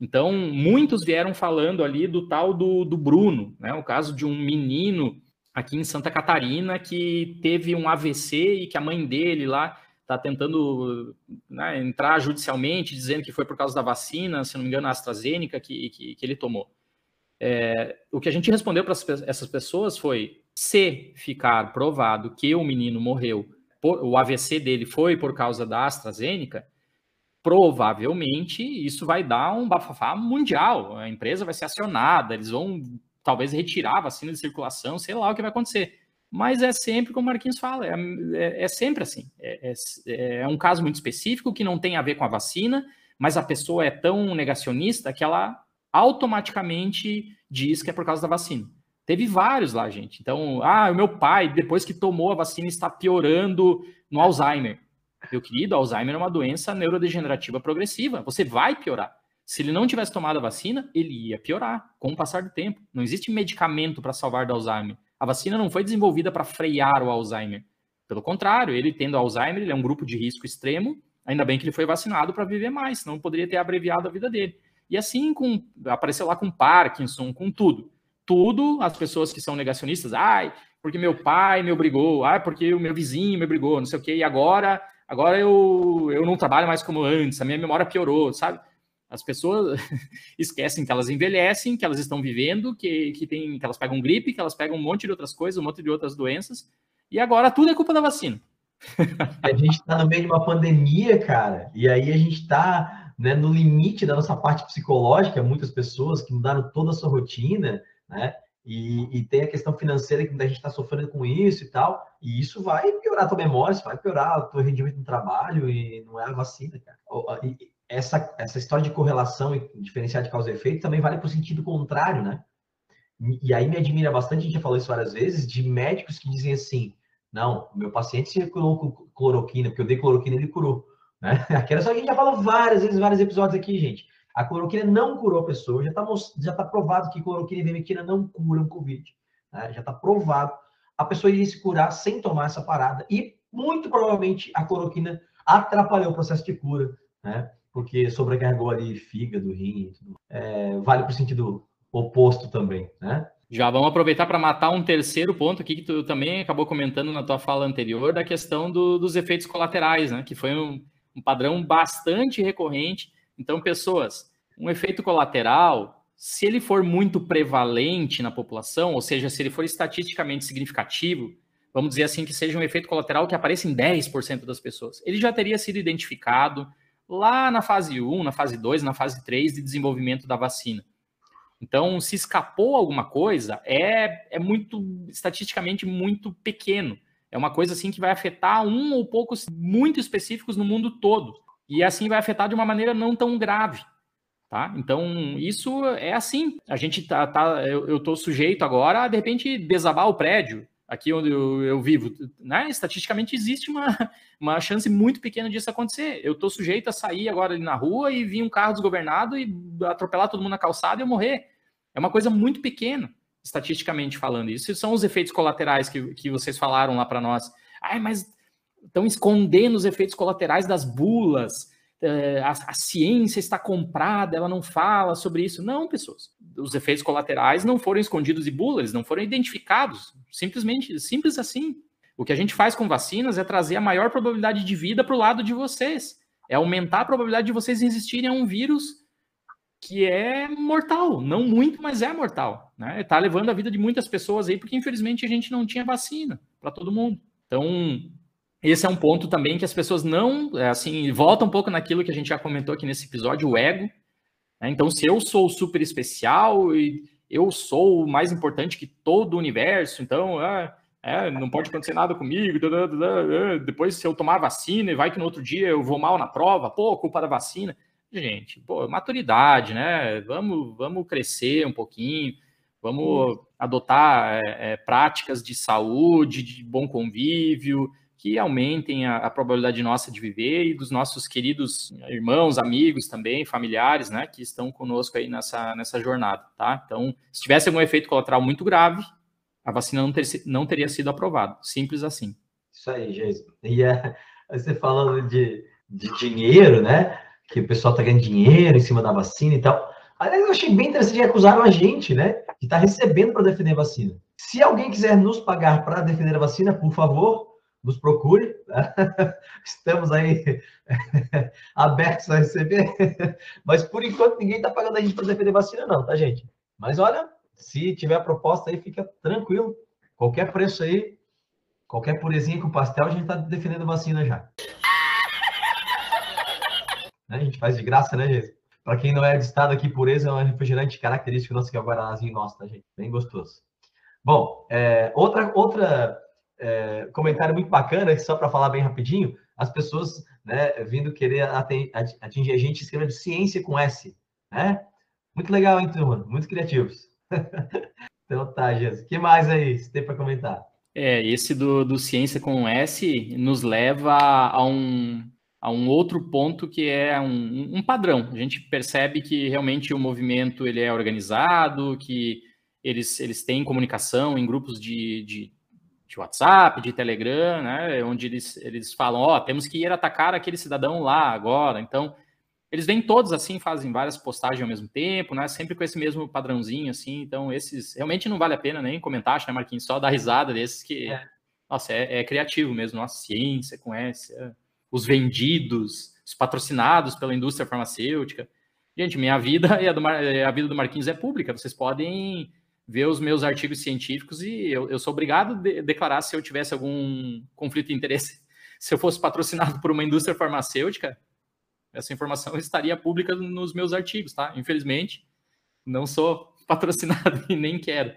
Então, muitos vieram falando ali do tal do, do Bruno, né? O caso de um menino aqui em Santa Catarina que teve um AVC e que a mãe dele lá está tentando né, entrar judicialmente, dizendo que foi por causa da vacina, se não me engano, a AstraZeneca que, que, que ele tomou. É, o que a gente respondeu para essas pessoas foi: se ficar provado que o menino morreu, por, o AVC dele foi por causa da AstraZeneca, provavelmente isso vai dar um bafafá mundial. A empresa vai ser acionada, eles vão talvez retirar a vacina de circulação, sei lá o que vai acontecer. Mas é sempre como o Marquinhos fala, é, é, é sempre assim. É, é, é, um caso muito específico que não tem a ver com a vacina, mas a pessoa é tão negacionista que ela automaticamente diz que é por causa da vacina. Teve vários lá, gente. Então, ah, o meu pai, depois que tomou a vacina, está piorando no Alzheimer. Meu querido, Alzheimer é uma doença neurodegenerativa progressiva. Você vai piorar. Se ele não tivesse tomado a vacina, ele ia piorar com o passar do tempo. Não existe medicamento para salvar do Alzheimer. A vacina não foi desenvolvida para frear o Alzheimer. Pelo contrário, ele tendo Alzheimer, ele é um grupo de risco extremo. Ainda bem que ele foi vacinado para viver mais, senão poderia ter abreviado a vida dele. E assim com, apareceu lá com Parkinson, com tudo. Tudo, as pessoas que são negacionistas, ai, porque meu pai me obrigou, ai, porque o meu vizinho me obrigou, não sei o quê, e agora, agora eu, eu não trabalho mais como antes, a minha memória piorou, sabe? As pessoas *laughs* esquecem que elas envelhecem, que elas estão vivendo, que, que, tem, que elas pegam gripe, que elas pegam um monte de outras coisas, um monte de outras doenças, e agora tudo é culpa da vacina. A gente está no meio de uma pandemia, cara, e aí a gente está né, no limite da nossa parte psicológica, muitas pessoas que mudaram toda a sua rotina, né? E, e tem a questão financeira que a gente está sofrendo com isso e tal, e isso vai piorar a tua memória, isso vai piorar o teu rendimento no trabalho, e não é a vacina, cara. E, essa, essa história de correlação e diferenciar de causa e efeito também vale para o sentido contrário, né? E aí me admira bastante, a gente já falou isso várias vezes, de médicos que dizem assim, não, meu paciente se curou com cloroquina, porque eu dei cloroquina e ele curou. Né? *laughs* Aquela só que a gente já falou várias vezes, vários episódios aqui, gente. A cloroquina não curou a pessoa, já está já tá provado que cloroquina e vermectina não curam Covid. Né? Já está provado. A pessoa iria se curar sem tomar essa parada e muito provavelmente a cloroquina atrapalhou o processo de cura, né? porque sobrecarregou ali fígado, rim, é, vale para o sentido oposto também, né? Já vamos aproveitar para matar um terceiro ponto aqui que tu também acabou comentando na tua fala anterior, da questão do, dos efeitos colaterais, né? Que foi um, um padrão bastante recorrente. Então, pessoas, um efeito colateral, se ele for muito prevalente na população, ou seja, se ele for estatisticamente significativo, vamos dizer assim, que seja um efeito colateral que apareça em 10% das pessoas, ele já teria sido identificado, lá na fase 1, na fase 2, na fase 3 de desenvolvimento da vacina. Então, se escapou alguma coisa, é, é muito, estatisticamente, muito pequeno. É uma coisa assim que vai afetar um ou poucos muito específicos no mundo todo. E assim vai afetar de uma maneira não tão grave. Tá? Então, isso é assim. A gente tá, tá eu estou sujeito agora a, de repente, desabar o prédio aqui onde eu, eu, vivo, né? Estatisticamente existe uma, uma chance muito pequena disso acontecer. Eu estou sujeito a sair agora ali na rua e vir um carro desgovernado e atropelar todo mundo na calçada e eu morrer. É uma coisa muito pequena, estatisticamente falando. Isso são os efeitos colaterais que, que vocês falaram lá para nós. Ai, mas estão escondendo os efeitos colaterais das bulas. É, a, a, ciência está comprada, ela não fala sobre isso. Não, pessoas. Os efeitos colaterais não foram escondidos de bula, eles não foram identificados. Simplesmente, simples assim. O que a gente faz com vacinas é trazer a maior probabilidade de vida para o lado de vocês. É aumentar a probabilidade de vocês resistirem a um vírus que é mortal. Não muito, mas é mortal. Né? Está levando a vida de muitas pessoas aí, porque infelizmente a gente não tinha vacina para todo mundo. Então, esse é um ponto também que as pessoas não, é, assim, volta um pouco naquilo que a gente já comentou aqui nesse episódio, o ego. Né? Então, se eu sou super especial e eu sou o mais importante que todo o universo, então, ah, é, não pode acontecer nada comigo, depois se eu tomar vacina e vai que no outro dia eu vou mal na prova, pô, culpa da vacina. Gente, pô, maturidade, né? Vamos, vamos crescer um pouquinho, vamos adotar é, é, práticas de saúde, de bom convívio, que aumentem a, a, probabilidade nossa de viver e dos nossos queridos irmãos, amigos também, familiares, né, que estão conosco aí nessa, nessa jornada, tá? Então, se tivesse algum efeito colateral muito grave, a vacina não, ter, não teria sido aprovada. Simples assim. Isso aí, Jason. E é, você falando de, de dinheiro, né? Que o pessoal tá ganhando dinheiro em cima da vacina e tal. Aliás, eu achei bem interessante que acusaram a gente, né? Que tá recebendo para defender a vacina. Se alguém quiser nos pagar para defender a vacina, por favor, nos procure. *laughs* Estamos aí *laughs* abertos a receber. *laughs* Mas por enquanto ninguém está pagando a gente para defender vacina, não, tá, gente? Mas olha, se tiver proposta aí, fica tranquilo. Qualquer preço aí, qualquer purezinha com pastel, a gente está defendendo vacina já. A gente faz de graça, né, gente? Para quem não é de estado aqui, pureza é um refrigerante característico nosso, que é o Guaranazinho nosso, tá, gente? Bem gostoso. Bom, é, outra, outra é, comentário muito bacana, só para falar bem rapidinho, as pessoas né, vindo querer atingir a gente escrevendo ciência com S, né? Muito legal, hein, turma? Muito criativos. *laughs* então tá, Jesus. Que mais aí você tem para comentar? É, esse do, do ciência com S nos leva a um, a um outro ponto que é um, um, padrão. A gente percebe que realmente o movimento ele é organizado, que eles, eles têm comunicação em grupos de, de, de WhatsApp, de Telegram, né, onde eles, eles falam, ó, oh, temos que ir atacar aquele cidadão lá agora. Então, eles vêm todos assim, fazem várias postagens ao mesmo tempo, né, sempre com esse mesmo padrãozinho, assim. Então, esses realmente não vale a pena nem comentar, né, Marquinhos? Só dar risada desses que, é. nossa, é, é, criativo mesmo. Nossa, ciência com essa os vendidos, os patrocinados pela indústria farmacêutica. Gente, minha vida *laughs* e a, do, a vida do Marquinhos é pública. Vocês podem ver os meus artigos científicos e eu, eu sou obrigado a de, declarar se eu tivesse algum conflito de interesse. *laughs* Se eu fosse patrocinado por uma indústria farmacêutica, essa informação *laughs* estaria pública nos meus artigos, tá? Infelizmente, não sou *laughs* patrocinado e nem quero.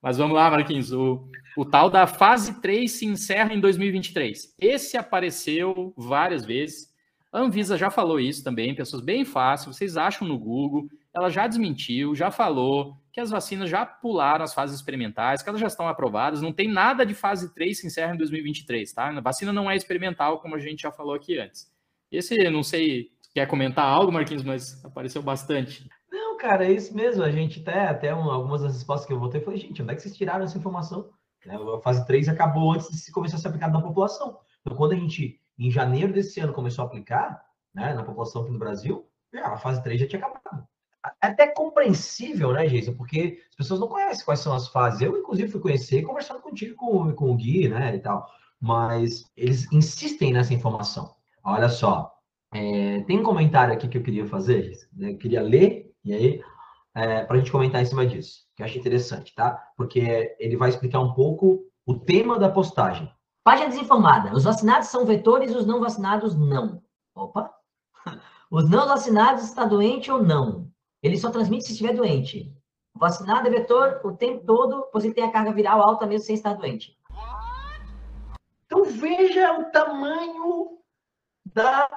Mas vamos lá, Marquinhos. O, o tal da fase 3 se encerra em 2023. Esse apareceu várias vezes. A Anvisa já falou isso também, pessoas bem fácil. Vocês acham no Google. Ela já desmentiu, já falou que as vacinas já pularam as fases experimentais, que elas já estão aprovadas. Não tem nada de fase 3 se encerra em 2023, tá? A vacina não é experimental, como a gente já falou aqui antes. Esse, não sei, quer comentar algo, Marquinhos, mas apareceu bastante cara, é isso mesmo. A gente até, até um, algumas das respostas que eu votei, falei, gente, onde é que vocês tiraram essa informação? Né, a fase 3 acabou antes de se começar a ser aplicado na população. Então, quando a gente, em janeiro desse ano, começou a aplicar né, na população aqui no Brasil, a fase 3 já tinha acabado. Até compreensível, né, Jason? Porque as pessoas não conhecem quais são as fases. Eu, inclusive, fui conhecer conversando contigo com, com o Gui, né, e tal. Mas eles insistem nessa informação. Olha só, é, tem um comentário aqui que eu queria fazer, né? eu queria ler e aí, é, para a gente comentar em cima disso, que eu acho interessante, tá? Porque ele vai explicar um pouco o tema da postagem. Página desinformada. Os vacinados são vetores, os não vacinados não. Opa! *laughs* Os não vacinados está doente ou não? Ele só transmite se estiver doente. Vacinado é vetor o tempo todo, pois ele tem a carga viral alta mesmo sem estar doente. Então veja o tamanho da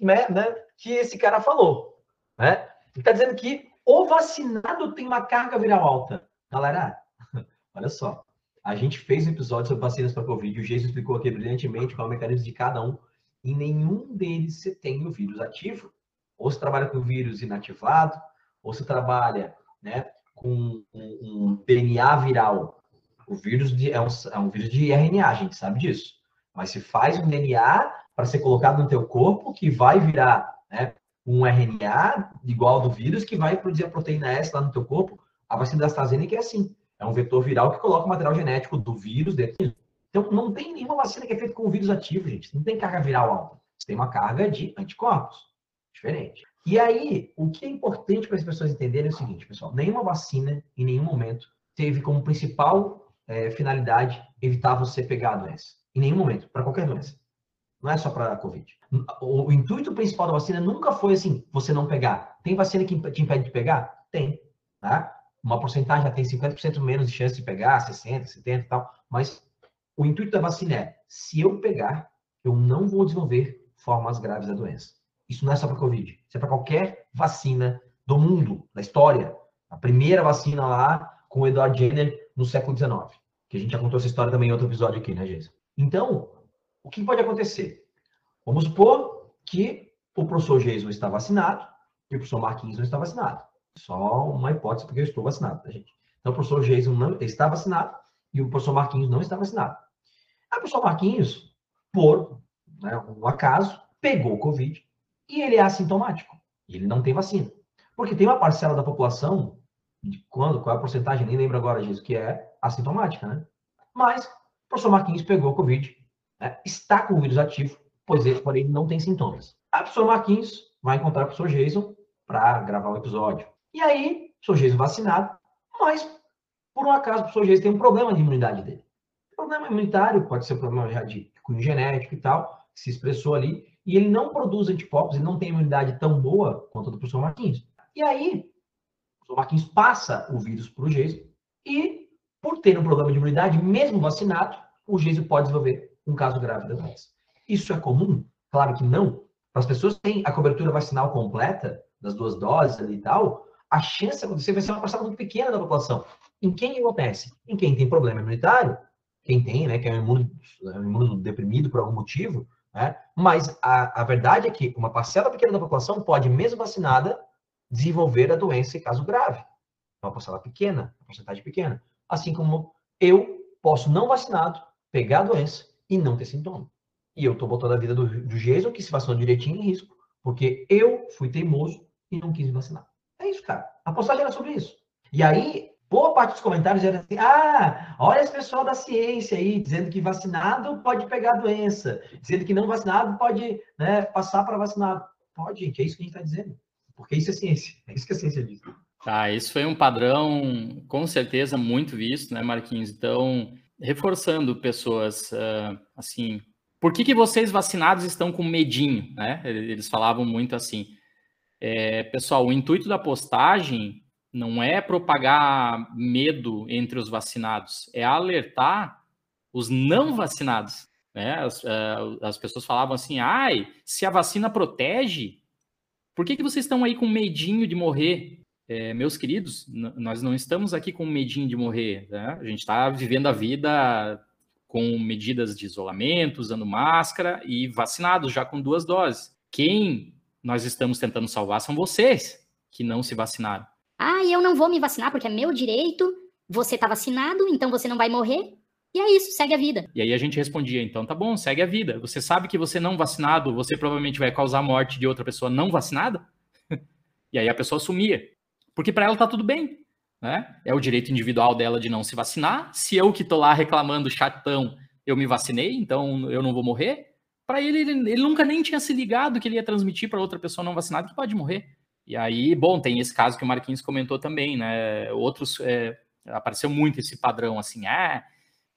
né, né, que esse cara falou, né? Ele está dizendo que o vacinado tem uma carga viral alta. Galera, *laughs* olha só. A gente fez um episódio sobre vacinas para Covid. O Geiso explicou aqui brilhantemente qual é o mecanismo de cada um. E nenhum deles você tem o vírus ativo. Ou você trabalha com vírus inativado, ou você trabalha né, com um, DNA viral. O vírus é, um, é um vírus de RNA, a gente sabe disso. Mas se faz um DNA para ser colocado no teu corpo que vai virar né, um RNA igual do vírus que vai produzir a proteína S lá no teu corpo. A vacina da AstraZeneca é assim. É um vetor viral que coloca o material genético do vírus dentro. Então, não tem nenhuma vacina que é feita com vírus ativo, gente. Não tem carga viral alta. Você tem uma carga de anticorpos. Diferente. E aí, o que é importante para as pessoas entenderem é o seguinte, pessoal. Nenhuma vacina, em nenhum momento, teve como principal é, finalidade evitar você pegar a doença. Em nenhum momento, para qualquer doença. Não é só para a Covid. O, intuito principal da vacina nunca foi assim, você não pegar. Tem vacina que te impede de pegar? Tem. Tá? Uma porcentagem já tem 50% menos de chance de pegar, 60%, 70% e tal. Mas o intuito da vacina é, se eu pegar, eu não vou desenvolver formas graves da doença. Isso não é só para Covid. Isso é para qualquer vacina do mundo, da história. A primeira vacina lá com o Edward Jenner no século XIX. Que a gente já contou essa história também em outro episódio aqui, né, Jason? Então, o que pode acontecer? Vamos supor que o professor não está vacinado e o professor Marquinhos não está vacinado. Só uma hipótese, porque eu estou vacinado, tá, gente? Então, o professor Geis não está vacinado e o professor Marquinhos não está vacinado. Aí, o professor Marquinhos, por né, um acaso, pegou o Covid e ele é assintomático. Ele não tem vacina. Porque tem uma parcela da população de quando, qual é a porcentagem, nem lembro agora disso, que é assintomática, né? Mas o professor Marquinhos pegou Covid, né? está com o vírus ativo, pois ele, porém, não tem sintomas. A professor Marquinhos vai encontrar o professor Jason para gravar o episódio. E aí, o professor Jason vacinado, mas, por um acaso, o professor Jason tem um problema de imunidade dele. problema imunitário, pode ser um problema já de cunho genético e tal, que se expressou ali, e ele não produz anticorpos, ele não tem imunidade tão boa quanto a do professor Marquinhos. E aí, o professor Marquinhos passa o vírus para o Jason, e, por ter um problema de imunidade, mesmo vacinado, o Jason pode desenvolver um caso grave da doença. Isso é comum? Claro que não. Para as pessoas que têm a cobertura vacinal completa, das duas doses ali e tal, a chance de acontecer vai ser uma parcela muito pequena da população. Em quem acontece? Em quem tem problema imunitário, quem tem, né, que é um imuno, é um imuno deprimido por algum motivo, né? Mas a, a verdade é que uma parcela pequena da população pode, mesmo vacinada, desenvolver a doença em caso grave. Uma parcela pequena, uma porcentagem pequena. Assim como eu posso, não vacinado, pegar a doença e não ter sintoma. E eu estou botando a vida do, do Jason, que se vacinou direitinho, em risco, porque eu fui teimoso e não quis vacinar. É isso, cara. A postagem era sobre isso. E aí, boa parte dos comentários era assim: ah, olha esse pessoal da ciência aí, dizendo que vacinado pode pegar doença, dizendo que não vacinado pode né, passar para vacinado. Pode, gente, é isso que a gente está dizendo. Porque isso é ciência. É isso que a ciência diz. Tá, isso foi um padrão, com certeza, muito visto, né, Marquinhos? Então, reforçando pessoas, uh, assim, por que, que vocês vacinados estão com medinho, né? Eles falavam muito assim. É, pessoal, o intuito da postagem não é propagar medo entre os vacinados, é alertar os não vacinados. Né? As, é, as pessoas falavam assim: ai, se a vacina protege, por que, que vocês estão aí com medinho de morrer? É, meus queridos, nós não estamos aqui com medinho de morrer. Né? A gente está vivendo a vida com medidas de isolamento, usando máscara e vacinados já com duas doses. Quem nós estamos tentando salvar são vocês que não se vacinaram. Ah, eu não vou me vacinar porque é meu direito. Você está vacinado, então você não vai morrer. E é isso, segue a vida. E aí a gente respondia, então tá bom, segue a vida. Você sabe que você não vacinado, você provavelmente vai causar a morte de outra pessoa não vacinada? *laughs* e aí a pessoa sumia. Porque para ela tá tudo bem. Né? É o direito individual dela de não se vacinar. Se eu que tô lá reclamando chatão, eu me vacinei, então eu não vou morrer. Para ele, ele, ele nunca nem tinha se ligado que ele ia transmitir para outra pessoa não vacinada que pode morrer. E aí, bom, tem esse caso que o Marquinhos comentou também, né? Outros, é, apareceu muito esse padrão, assim, ah...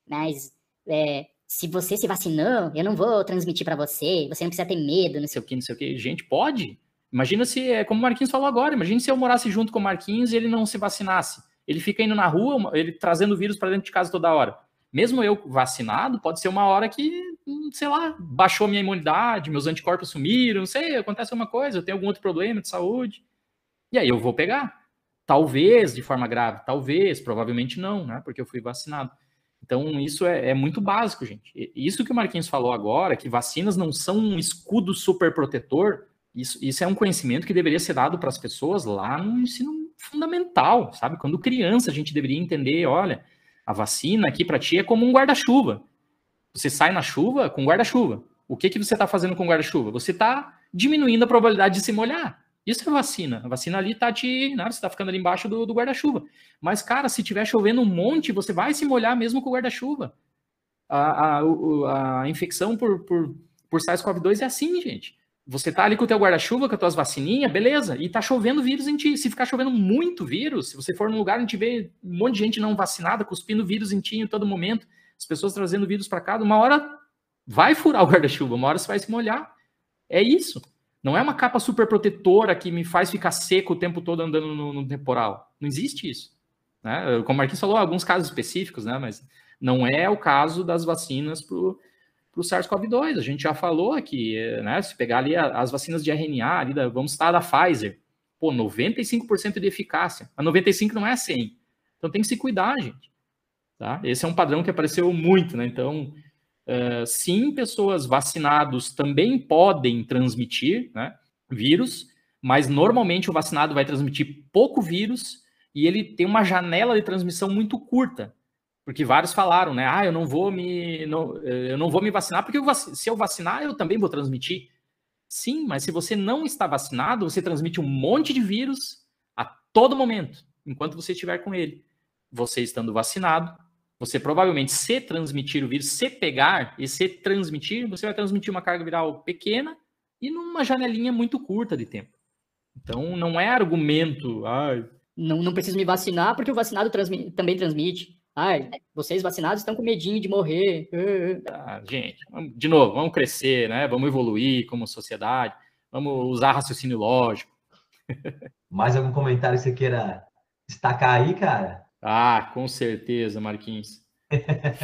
Mas, é, se você se vacinou, eu não vou transmitir para você, você não precisa ter medo, não sei o que, não sei o que. Gente, pode. Imagina se, é como o Marquinhos falou agora, imagina se eu morasse junto com o Marquinhos e ele não se vacinasse. Ele fica indo na rua, ele trazendo vírus para dentro de casa toda hora. Mesmo eu vacinado, pode ser uma hora que, sei lá, baixou minha imunidade, meus anticorpos sumiram, não sei, acontece alguma coisa, eu tenho algum outro problema de saúde. E aí eu vou pegar. Talvez de forma grave, talvez, provavelmente não, né? Porque eu fui vacinado. Então, isso é, é, muito básico, gente. Isso que o Marquinhos falou agora, que vacinas não são um escudo super protetor, isso, isso é um conhecimento que deveria ser dado para as pessoas lá no ensino fundamental, sabe? Quando criança, a gente deveria entender, olha, a vacina aqui para ti é como um guarda-chuva. Você sai na chuva com guarda-chuva. O que, que você está fazendo com guarda-chuva? Você está diminuindo a probabilidade de se molhar. Isso é vacina. A vacina ali tá te. Né, você está ficando ali embaixo do, do guarda-chuva. Mas, cara, se tiver chovendo um monte, você vai se molhar mesmo com o guarda-chuva. A, a, a, infecção por, por, por SARS-CoV-2 é assim, gente. Você tá ali com o teu guarda-chuva, com as tuas vacininhas, beleza, e tá chovendo vírus em ti. Se ficar chovendo muito vírus, se você for num lugar onde vê um monte de gente não vacinada, cuspindo vírus em ti em todo momento, as pessoas trazendo vírus para cá, uma hora vai furar o guarda-chuva, uma hora você vai se molhar. É isso. Não é uma capa super protetora que me faz ficar seco o tempo todo andando no, no temporal. Não existe isso. Né? Como o Marquinhos falou, alguns casos específicos, né? mas não é o caso das vacinas para o SARS-CoV-2. A gente já falou aqui, né? Se pegar ali as vacinas de RNA, ali da, vamos estar da Pfizer, pô, 95% de eficácia. A 95 não é 100. Então tem que se cuidar, gente. Tá? Esse é um padrão que apareceu muito, né? Então, uh, sim, pessoas vacinadas também podem transmitir né, vírus, mas normalmente o vacinado vai transmitir pouco vírus e ele tem uma janela de transmissão muito curta. Porque vários falaram, né? Ah, eu não vou me, não, eu não vou me vacinar porque eu se eu vacinar eu também vou transmitir. Sim, mas se você não está vacinado, você transmite um monte de vírus a todo momento. enquanto você estiver com ele. Você estando vacinado, você provavelmente se transmitir o vírus, se pegar e se transmitir, você vai transmitir uma carga viral pequena e numa janelinha muito curta de tempo. Então, não é argumento. Ai, Não, não preciso me vacinar porque o vacinado transmi- também transmite. Ai, vocês vacinados estão com medinho de morrer. ah, gente, de novo, vamos crescer, né? Vamos evoluir como sociedade, vamos usar raciocínio lógico. *laughs* Mais algum comentário que você queira destacar aí, cara? Ah, com certeza, Marquinhos.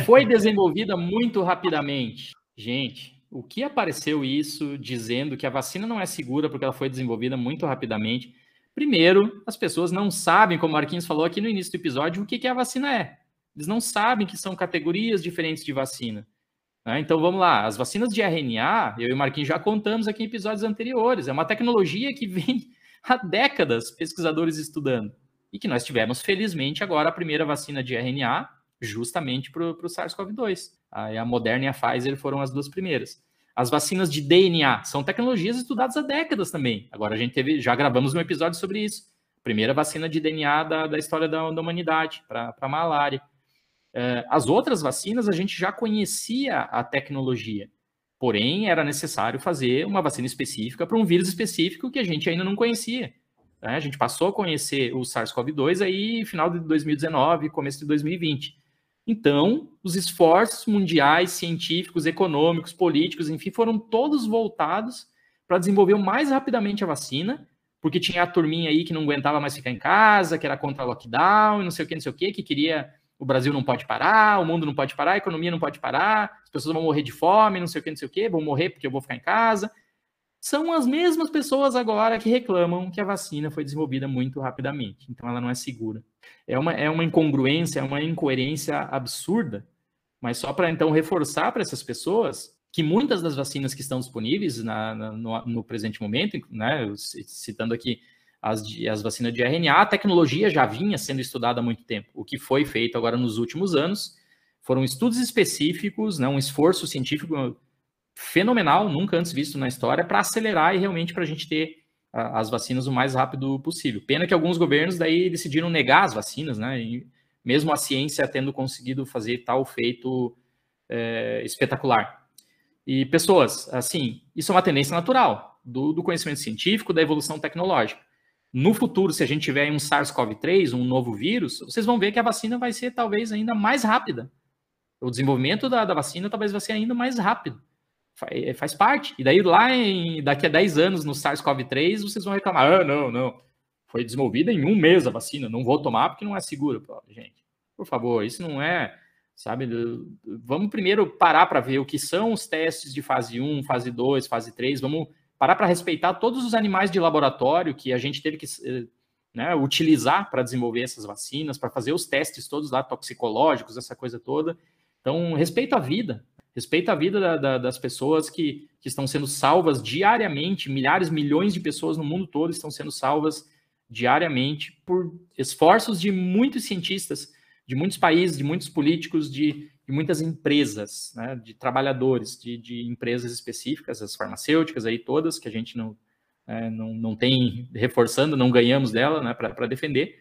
Foi desenvolvida muito rapidamente. Gente, o que apareceu isso dizendo que a vacina não é segura porque ela foi desenvolvida muito rapidamente? Primeiro, as pessoas não sabem, como o Marquinhos falou aqui no início do episódio, o que, que a vacina é. Eles não sabem que são categorias diferentes de vacina. né? Então vamos lá, as vacinas de RNA, eu e o Marquinhos já contamos aqui em episódios anteriores, é uma tecnologia que vem *laughs* há décadas pesquisadores estudando e que nós tivemos, felizmente, agora a primeira vacina de RNA, justamente para o SARS-CoV-2. Aí a Moderna e a Pfizer foram as duas primeiras. As vacinas de DNA são tecnologias estudadas há décadas também. Agora a gente teve, já gravamos um episódio sobre isso. Primeira vacina de DNA da, da história da, da humanidade para a malária. É, as outras vacinas a gente já conhecia a tecnologia, porém era necessário fazer uma vacina específica para um vírus específico que a gente ainda não conhecia. Né? A gente passou a conhecer o SARS-CoV-2 aí final de 2019, começo de 2020. Então, os esforços mundiais, científicos, econômicos, políticos, enfim, foram todos voltados para desenvolver mais rapidamente a vacina, porque tinha a turminha aí que não aguentava mais ficar em casa, que era contra lockdown, não sei o que, não sei o que, que queria o Brasil não pode parar, o mundo não pode parar, a economia não pode parar, as pessoas vão morrer de fome, não sei o que, não sei o que, vão morrer porque eu vou ficar em casa. São as mesmas pessoas agora que reclamam que a vacina foi desenvolvida muito rapidamente, então ela não é segura. É uma, é uma incongruência, é uma incoerência absurda, mas só para então reforçar para essas pessoas que muitas das vacinas que estão disponíveis na, na, no, no, presente momento, né, citando aqui as, as vacinas de RNA, a tecnologia já vinha sendo estudada há muito tempo. O que foi feito agora nos últimos anos foram estudos específicos, né, um esforço científico fenomenal, nunca antes visto na história, para acelerar e realmente para a gente ter as vacinas o mais rápido possível. Pena que alguns governos daí decidiram negar as vacinas, né? E mesmo a ciência tendo conseguido fazer tal feito é, espetacular. E pessoas, assim, isso é uma tendência natural do, do conhecimento científico, da evolução tecnológica. No futuro, se a gente tiver um SARS-CoV-3, um novo vírus, vocês vão ver que a vacina vai ser talvez ainda mais rápida. O desenvolvimento da, da vacina talvez vai ser ainda mais rápido. Faz, faz parte. E daí, lá em, daqui a 10 anos, no SARS-CoV-3, vocês vão reclamar: ah, não, não. Foi desenvolvida em um mês a vacina, não vou tomar porque não é seguro. Gente, por favor, isso não é. Sabe, vamos primeiro parar para ver o que são os testes de fase 1, fase 2, fase 3. Vamos parar para respeitar todos os animais de laboratório que a gente teve que né, utilizar para desenvolver essas vacinas, para fazer os testes todos lá toxicológicos, essa coisa toda. Então, respeito a vida, respeito a vida da, da, das pessoas que, que estão sendo salvas diariamente, milhares, milhões de pessoas no mundo todo estão sendo salvas diariamente por esforços de muitos cientistas, de muitos países, de muitos políticos, de, de muitas empresas, né, de trabalhadores, de, de, empresas específicas, as farmacêuticas aí todas, que a gente não, é, não, não tem, reforçando, não ganhamos dela né, para defender,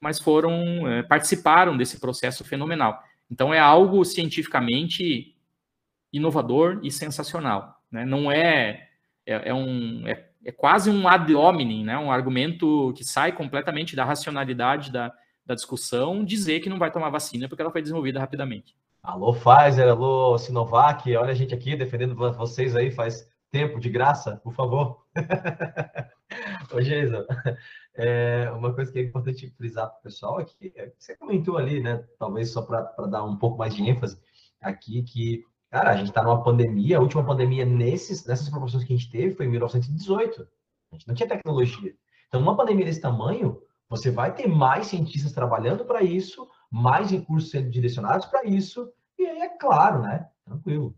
mas foram, é, participaram desse processo fenomenal. Então é algo cientificamente inovador e sensacional. Né? Não é, é, é um, é, é, quase um ad hominem, né? um argumento que sai completamente da racionalidade da, da discussão, dizer que não vai tomar vacina porque ela foi desenvolvida rapidamente. Alô Pfizer, alô Sinovac, olha a gente aqui defendendo vocês aí faz tempo de graça, por favor. *laughs* Ô, Jason, é, uma coisa que é importante frisar para o pessoal é que você comentou ali, né? Talvez só para dar um pouco mais de ênfase aqui, que, cara, a gente está numa pandemia, a última pandemia nesses, nessas proporções que a gente teve foi em 1918. A gente não tinha tecnologia. Então, numa pandemia desse tamanho, você vai ter mais cientistas trabalhando para isso, mais recursos sendo direcionados para isso, e aí é claro, né? Tranquilo.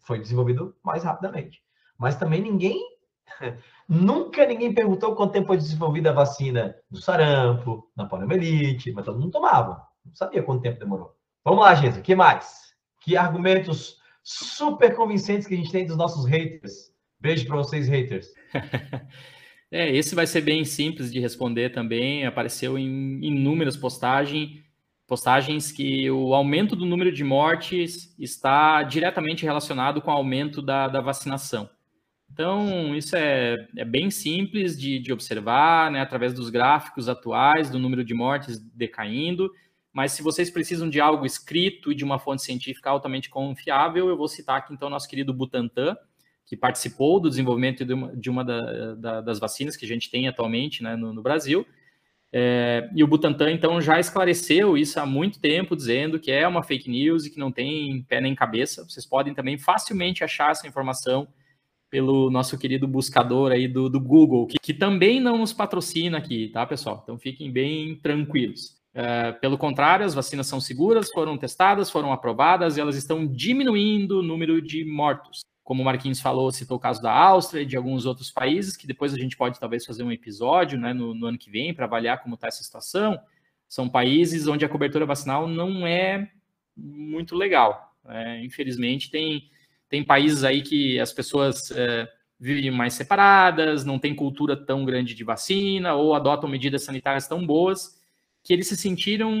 Foi desenvolvido mais rapidamente. Mas também ninguém *laughs* Nunca ninguém perguntou quanto tempo foi desenvolvida a vacina do sarampo, da poliomielite, mas todo mundo tomava. Não sabia quanto tempo demorou. Vamos lá, gente. O que mais? Que argumentos super convincentes que a gente tem dos nossos haters. Beijo para vocês, haters. *laughs* É, esse vai ser bem simples de responder também. Apareceu em inúmeras postagens, postagens que o aumento do número de mortes está diretamente relacionado com o aumento da, da vacinação. Então, isso é, é bem simples de, de observar, né, através dos gráficos atuais, do número de mortes decaindo. Mas se vocês precisam de algo escrito e de uma fonte científica altamente confiável, eu vou citar aqui então nosso querido Butantan, que participou do desenvolvimento de uma, de uma da, da, das vacinas que a gente tem atualmente né, no, no, Brasil. É, e o Butantan, então, já esclareceu isso há muito tempo, dizendo que é uma fake news e que não tem pé nem cabeça. Vocês podem também facilmente achar essa informação pelo nosso querido buscador aí do, do Google, que, que, também não nos patrocina aqui, tá, pessoal? Então fiquem bem tranquilos. É, pelo contrário, as vacinas são seguras, foram testadas, foram aprovadas e elas estão diminuindo o número de mortos. Como o Marquinhos falou, citou o caso da Áustria e de alguns outros países, que depois a gente pode talvez fazer um episódio né, no, no ano que vem para avaliar como está essa situação. São países onde a cobertura vacinal não é muito legal. É, infelizmente, tem tem países aí que as pessoas é, vivem mais separadas, não tem cultura tão grande de vacina, ou adotam medidas sanitárias tão boas que eles se sentiram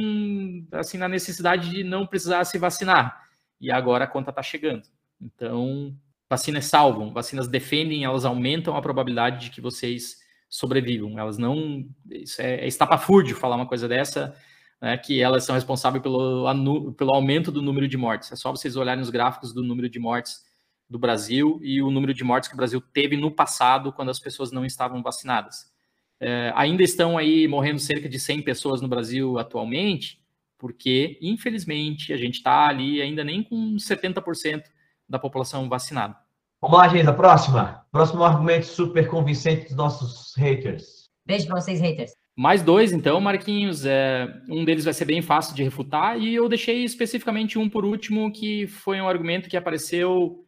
assim na necessidade de não precisar se vacinar. E agora a conta está chegando. Então, vacinas salvam, vacinas defendem, elas aumentam a probabilidade de que vocês sobrevivam. Elas não. Isso é, é estapafúrdio falar uma coisa dessa, né, que elas são responsáveis pelo, pelo aumento do número de mortes. É só vocês olharem os gráficos do número de mortes do Brasil e o número de mortes que o Brasil teve no passado, quando as pessoas não estavam vacinadas. É, ainda estão aí morrendo cerca de 100 pessoas no Brasil atualmente, porque, infelizmente, a gente está ali ainda nem com 70% da população vacinada. Vamos lá, gente, a próxima. Próximo argumento super convincente dos nossos haters. Beijo para vocês, haters. Mais dois, então, Marquinhos. É, um deles vai ser bem fácil de refutar, e eu deixei especificamente um por último, que foi um argumento que apareceu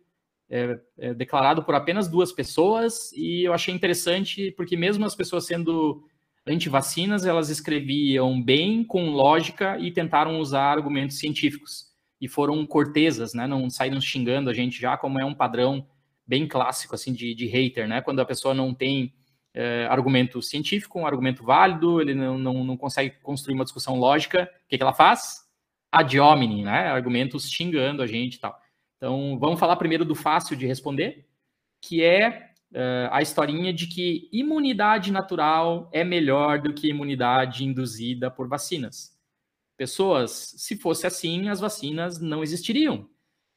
é, é, declarado por apenas duas pessoas, e eu achei interessante, porque mesmo as pessoas sendo anti-vacinas, elas escreviam bem, com lógica, e tentaram usar argumentos científicos. E foram cortesas, né? Não saíram xingando a gente já, como é um padrão bem clássico, assim, de, de hater, né? Quando a pessoa não tem é, argumento científico, um argumento válido, ele não, não, não consegue construir uma discussão lógica, o que, que ela faz? Ad hominem, né? Argumentos xingando a gente e tal. Então, vamos falar primeiro do fácil de responder, que é uh, a historinha de que imunidade natural é melhor do que imunidade induzida por vacinas. Pessoas, se fosse assim, as vacinas não existiriam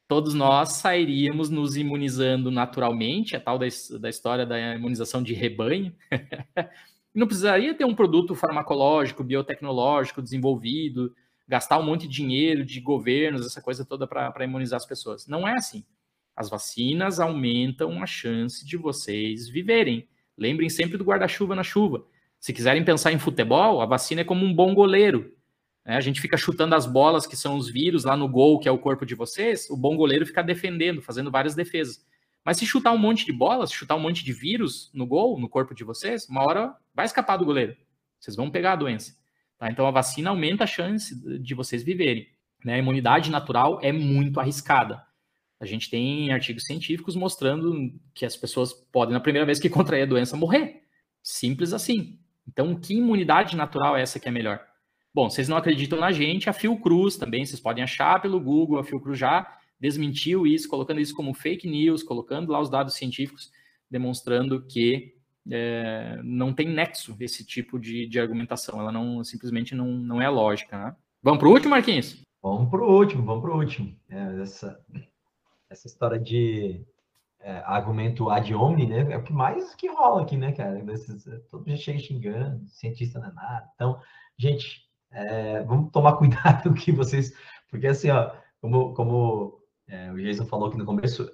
todos nós sairíamos nos imunizando naturalmente, a tal da, da história da imunização de rebanho. *laughs* não precisaria ter um produto farmacológico, biotecnológico desenvolvido, gastar um monte de dinheiro de governos, essa coisa toda para imunizar as pessoas. Não é assim. As vacinas aumentam a chance de vocês viverem. Lembrem sempre do guarda-chuva na chuva. Se quiserem pensar em futebol, a vacina é como um bom goleiro. Né? A gente fica chutando as bolas que são os vírus lá no gol, que é o corpo de vocês, o bom goleiro fica defendendo, fazendo várias defesas. Mas se chutar um monte de bolas, chutar um monte de vírus no gol, no corpo de vocês, uma hora vai escapar do goleiro. Vocês vão pegar a doença. Tá? Então a vacina aumenta a chance de vocês viverem. Né? A imunidade natural é muito arriscada. A gente tem artigos científicos mostrando que as pessoas podem, na primeira vez que *laughs* contrair a doença, morrer. Simples assim. Então, que imunidade natural é essa que é melhor? Bom, vocês não acreditam na gente, a Fiocruz também, vocês podem achar pelo Google, a Fiocruz já desmentiu isso, colocando isso como fake news, colocando lá os dados científicos, demonstrando que é, não tem nexo esse tipo de, de, argumentação, ela não simplesmente não, não é lógica. Né? Vamos para o último, Marquinhos? Vamos para o último, vamos para o último. É, essa, essa história de é, argumento ad hominem, né? É o que mais que rola aqui, né, cara? Desses, todo mundo chega xingando, cientista não é nada. Então, gente, é, vamos tomar *laughs* cuidado que vocês, porque assim, ó, como, como é, o Jason falou aqui no começo,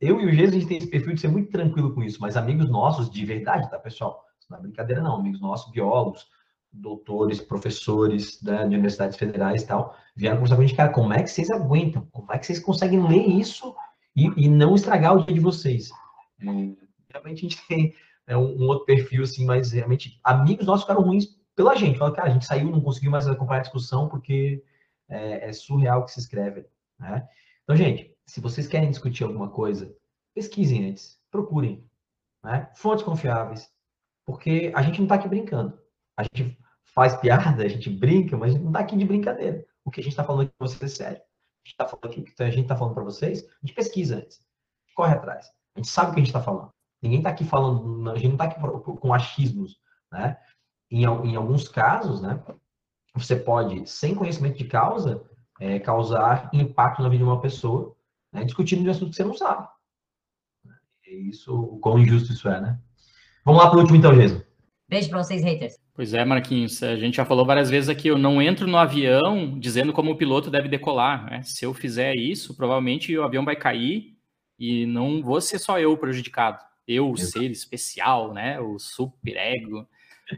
eu e o Jason a gente tem esse perfil de ser muito tranquilo com isso, mas amigos nossos de verdade, tá, pessoal? Isso não é brincadeira, não. Amigos nossos, biólogos, doutores, professores né, de universidades federais e tal, vieram conversar com a gente, cara, como é que vocês aguentam? Como é que vocês conseguem ler isso e, e não estragar o dia de vocês? É, realmente a gente tem é, um, um, outro perfil, assim, mas realmente amigos nossos ficaram ruins pela gente. Fala, cara, a gente saiu, não conseguiu mais acompanhar a discussão porque é, é surreal o que se escreve. Né? Então, gente, se vocês querem discutir alguma coisa, pesquisem antes, procurem. Né? Fontes confiáveis, Porque a gente não está aqui brincando. A gente faz piada, a gente brinca, mas a gente não está aqui de brincadeira. O que a gente está falando aqui para vocês é sério. A gente está falando aqui, que a gente está falando para vocês, a gente pesquisa antes. Corre atrás. A gente sabe o que a gente está falando. Ninguém está aqui falando, a gente não está aqui com achismos, né? Em, em alguns casos, né? Você pode, sem conhecimento de causa, é, causar impacto na vida de uma pessoa, né, discutindo um assunto que você não sabe. É isso, o quão injusto isso é, né? Vamos lá para o último então, Jason. Beijo para vocês, haters. Pois é, Marquinhos, a gente já falou várias vezes aqui, eu não entro no avião dizendo como o piloto deve decolar. Né? Se eu fizer isso, provavelmente o avião vai cair e não vou ser só eu prejudicado. Eu, o ser especial, né? O super ego.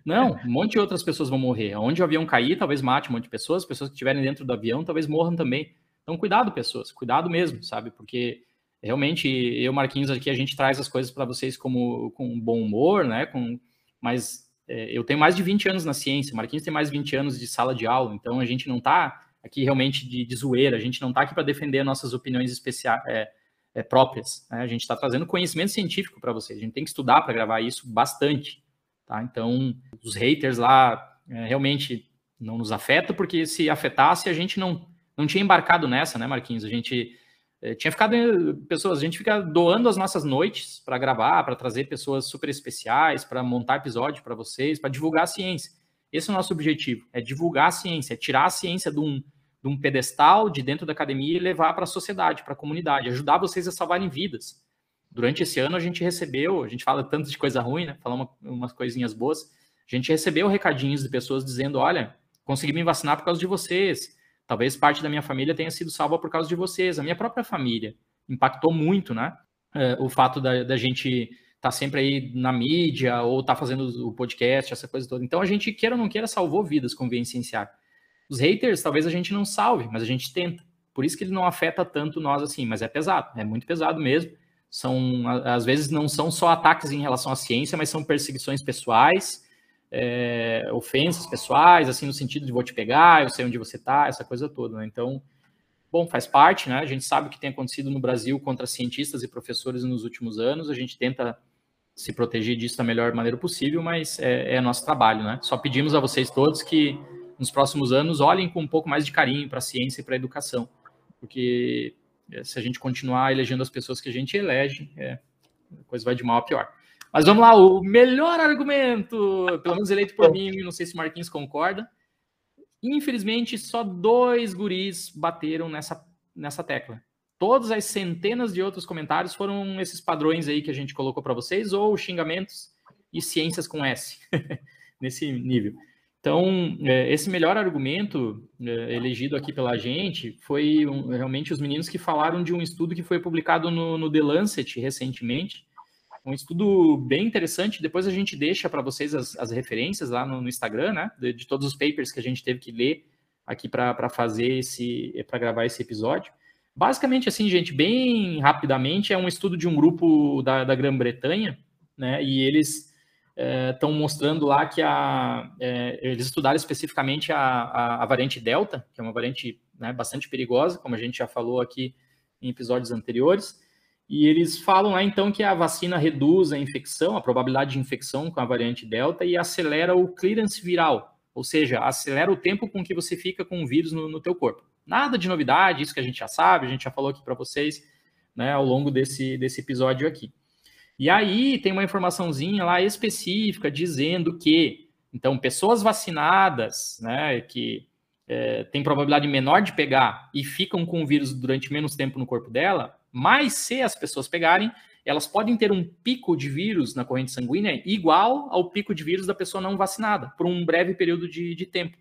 Não, um monte de outras pessoas vão morrer. Onde o avião cair, talvez mate um monte de pessoas, pessoas que estiverem dentro do avião talvez morram também. Então, cuidado, pessoas, cuidado mesmo, sabe? Porque realmente eu, Marquinhos, aqui a gente traz as coisas para vocês como com bom humor, né? Com, mas é, eu tenho mais de 20 anos na ciência, Marquinhos tem mais de 20 anos de sala de aula, então a gente não está aqui realmente de, de zoeira, a gente não está aqui para defender nossas opiniões especiais. É, é, próprias. Né? A gente está trazendo conhecimento científico para vocês. A gente tem que estudar para gravar isso bastante. Tá? Então, os haters lá é, realmente não nos afetam, porque se afetasse, a gente não, não tinha embarcado nessa, né, Marquinhos? A gente é, tinha ficado, pessoas, a gente fica doando as nossas noites para gravar, para trazer pessoas super especiais, para montar episódio para vocês, para divulgar a ciência. Esse é o nosso objetivo, é divulgar a ciência, é tirar a ciência de um, de um pedestal de dentro da academia e levar para a sociedade, para a comunidade, ajudar vocês a salvarem vidas durante esse ano a gente recebeu, a gente fala tanto de coisa ruim, né? Falar uma, umas coisinhas boas. A gente recebeu recadinhos de pessoas dizendo: olha, consegui me vacinar por causa de vocês. Talvez parte da minha família tenha sido salva por causa de vocês. A minha própria família impactou muito, né? É, o fato da, da gente estar tá sempre aí na mídia ou estar tá fazendo o podcast, essa coisa toda. Então a gente, queira ou não queira, salvou vidas com o Cienciar. Os haters, talvez a gente não salve, mas a gente tenta. Por isso que ele não afeta tanto nós assim, mas é pesado, é muito pesado mesmo são às vezes não são só ataques em relação à ciência, mas são perseguições pessoais, é, ofensas pessoais, assim no sentido de vou te pegar, eu sei onde você está, essa coisa toda. Né? Então, bom, faz parte, né? A gente sabe o que tem acontecido no Brasil contra cientistas e professores nos últimos anos. A gente tenta se proteger disso da melhor maneira possível, mas é, é nosso trabalho, né? Só pedimos a vocês todos que nos próximos anos olhem com um pouco mais de carinho para a ciência e para a educação, porque é, se a gente continuar elegendo as pessoas que a gente elege, é, a coisa vai de mal a pior. Mas vamos lá, o melhor argumento, pelo menos eleito por mim, não sei se o Marquinhos concorda. Infelizmente, só dois guris bateram nessa, nessa tecla. Todas as centenas de outros comentários foram esses padrões aí que a gente colocou para vocês, ou xingamentos e ciências com S, *laughs* nesse nível. Então, é, esse melhor argumento é, elegido aqui pela gente foi realmente os meninos que falaram de um estudo que foi publicado no, no The Lancet recentemente. Um estudo bem interessante. Depois a gente deixa para vocês as, as, referências lá no, no Instagram, né? De, de, todos os papers que a gente teve que ler aqui para fazer esse, para gravar esse episódio. Basicamente, assim, gente, bem rapidamente, é um estudo de um grupo da, da Grã-Bretanha, né? E eles estão é, mostrando lá que a, é, eles estudaram especificamente a, a, a, variante Delta, que é uma variante né, bastante perigosa, como a gente já falou aqui em episódios anteriores, e eles falam lá então que a vacina reduz a infecção, a probabilidade de infecção com a variante Delta e acelera o clearance viral, ou seja, acelera o tempo com que você fica com o vírus no, no teu corpo. Nada de novidade, isso que a gente já sabe, a gente já falou aqui para vocês né, ao longo desse, desse episódio aqui. E aí tem uma informaçãozinha lá específica dizendo que, então, pessoas vacinadas, né, que é, têm probabilidade menor de pegar e ficam com o vírus durante menos tempo no corpo dela, mas se as pessoas pegarem, elas podem ter um pico de vírus na corrente sanguínea igual ao pico de vírus da pessoa não vacinada, por um breve período de, de tempo.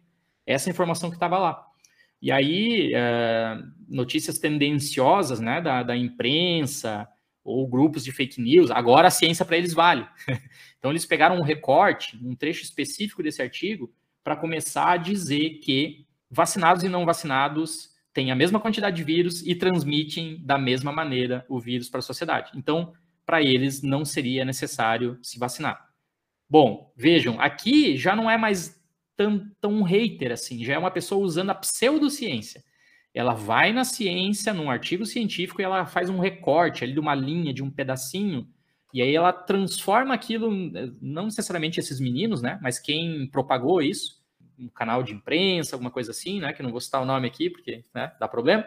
Essa é informação que estava lá. E aí, é, notícias tendenciosas né, da, da imprensa, ou grupos de fake news, agora a ciência para eles vale. *laughs* então eles pegaram um recorte, um trecho específico desse artigo, para começar a dizer que vacinados e não vacinados têm a mesma quantidade de vírus e transmitem da mesma maneira o vírus para a sociedade. Então, para eles não seria necessário se vacinar. Bom, vejam, aqui já não é mais tão, tão hater assim, já é uma pessoa usando a pseudociência ela vai na ciência, num artigo científico, e ela faz um recorte ali de uma linha, de um pedacinho, E aí ela transforma aquilo, não necessariamente esses meninos, né? Mas quem propagou isso, um canal de imprensa, alguma coisa assim, né? Que não vou citar o nome aqui, porque né, dá problema.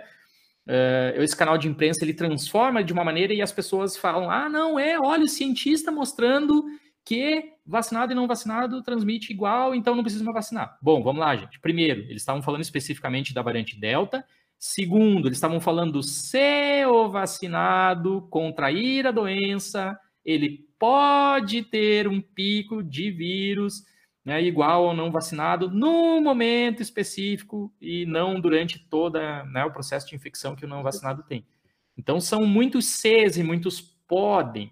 Uh, esse canal de imprensa ele transforma de uma maneira e as pessoas falam: ah, não, é, olha, o cientista mostrando que vacinado e não vacinado transmite igual, então não precisa mais vacinar. Bom, vamos lá, gente. Primeiro, eles estavam falando especificamente da variante Delta. Segundo, eles estavam falando se o vacinado contrair a doença, ele pode ter um pico de vírus né, igual ao não vacinado no momento específico e não durante todo né, o processo de infecção que o não vacinado tem. Então são muitos Cs e muitos podem,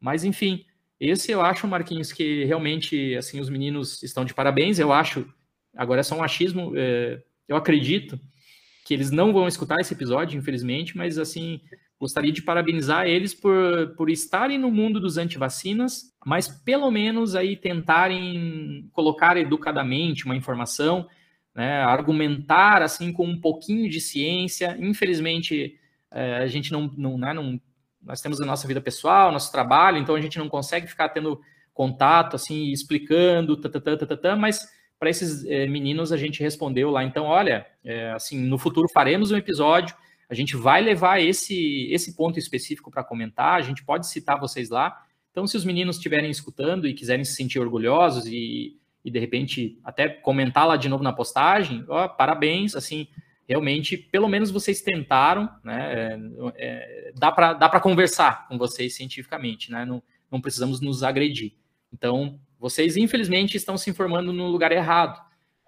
mas enfim, esse eu acho, Marquinhos, que realmente assim os meninos estão de parabéns. Eu acho, agora é só um achismo, é, eu acredito que eles não vão escutar esse episódio, infelizmente, mas assim gostaria de parabenizar eles por, por estarem no mundo dos antivacinas, mas pelo menos aí tentarem colocar educadamente uma informação, né, argumentar assim com um pouquinho de ciência. Infelizmente, é, a gente não, não, né, não, nós temos a nossa vida pessoal, nosso trabalho, então a gente não consegue ficar tendo contato assim, explicando, tatatã, tatatã, mas para esses é, meninos a gente respondeu lá. Então, olha, é, assim, no futuro faremos um episódio a gente vai levar esse, esse ponto específico para comentar, a gente pode citar vocês lá. Então, se os meninos estiverem escutando e quiserem se sentir orgulhosos e, e de repente até comentar lá de novo na postagem, ó, parabéns, assim, realmente, pelo menos vocês tentaram, né? É, é, dá para dá conversar com vocês cientificamente, né? Não, não precisamos nos agredir. Então, vocês, infelizmente, estão se informando no lugar errado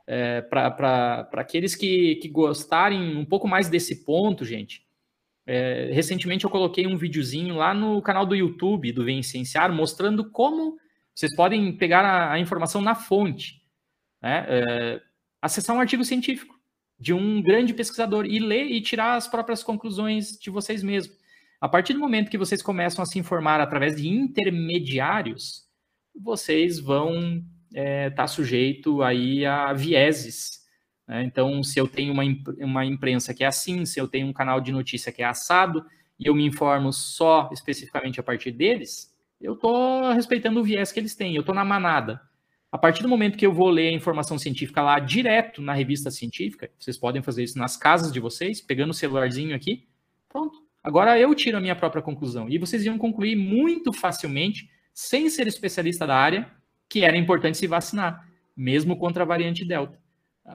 é, para aqueles que, que gostarem um pouco mais desse ponto, gente. É, recentemente eu coloquei um videozinho lá no canal do YouTube do Vem Cienciar, mostrando como vocês podem pegar a, a informação na fonte, né? é, acessar um artigo científico de um grande pesquisador e ler e tirar as próprias conclusões de vocês mesmos. A partir do momento que vocês começam a se informar através de intermediários, vocês vão está é, tá sujeito aí a vieses. Né? Então, se eu tenho uma, uma imprensa que é assim, se eu tenho um canal de notícia que é assado, e eu me informo só especificamente a partir deles, eu estou respeitando o viés que eles têm, eu estou na manada. A partir do momento que eu vou ler a informação científica lá direto na revista científica, vocês podem fazer isso nas casas de vocês, pegando o celularzinho aqui, pronto. Agora eu tiro a minha própria conclusão. E vocês iam concluir muito facilmente, sem ser especialista da área, que era importante se vacinar, mesmo contra a variante Delta.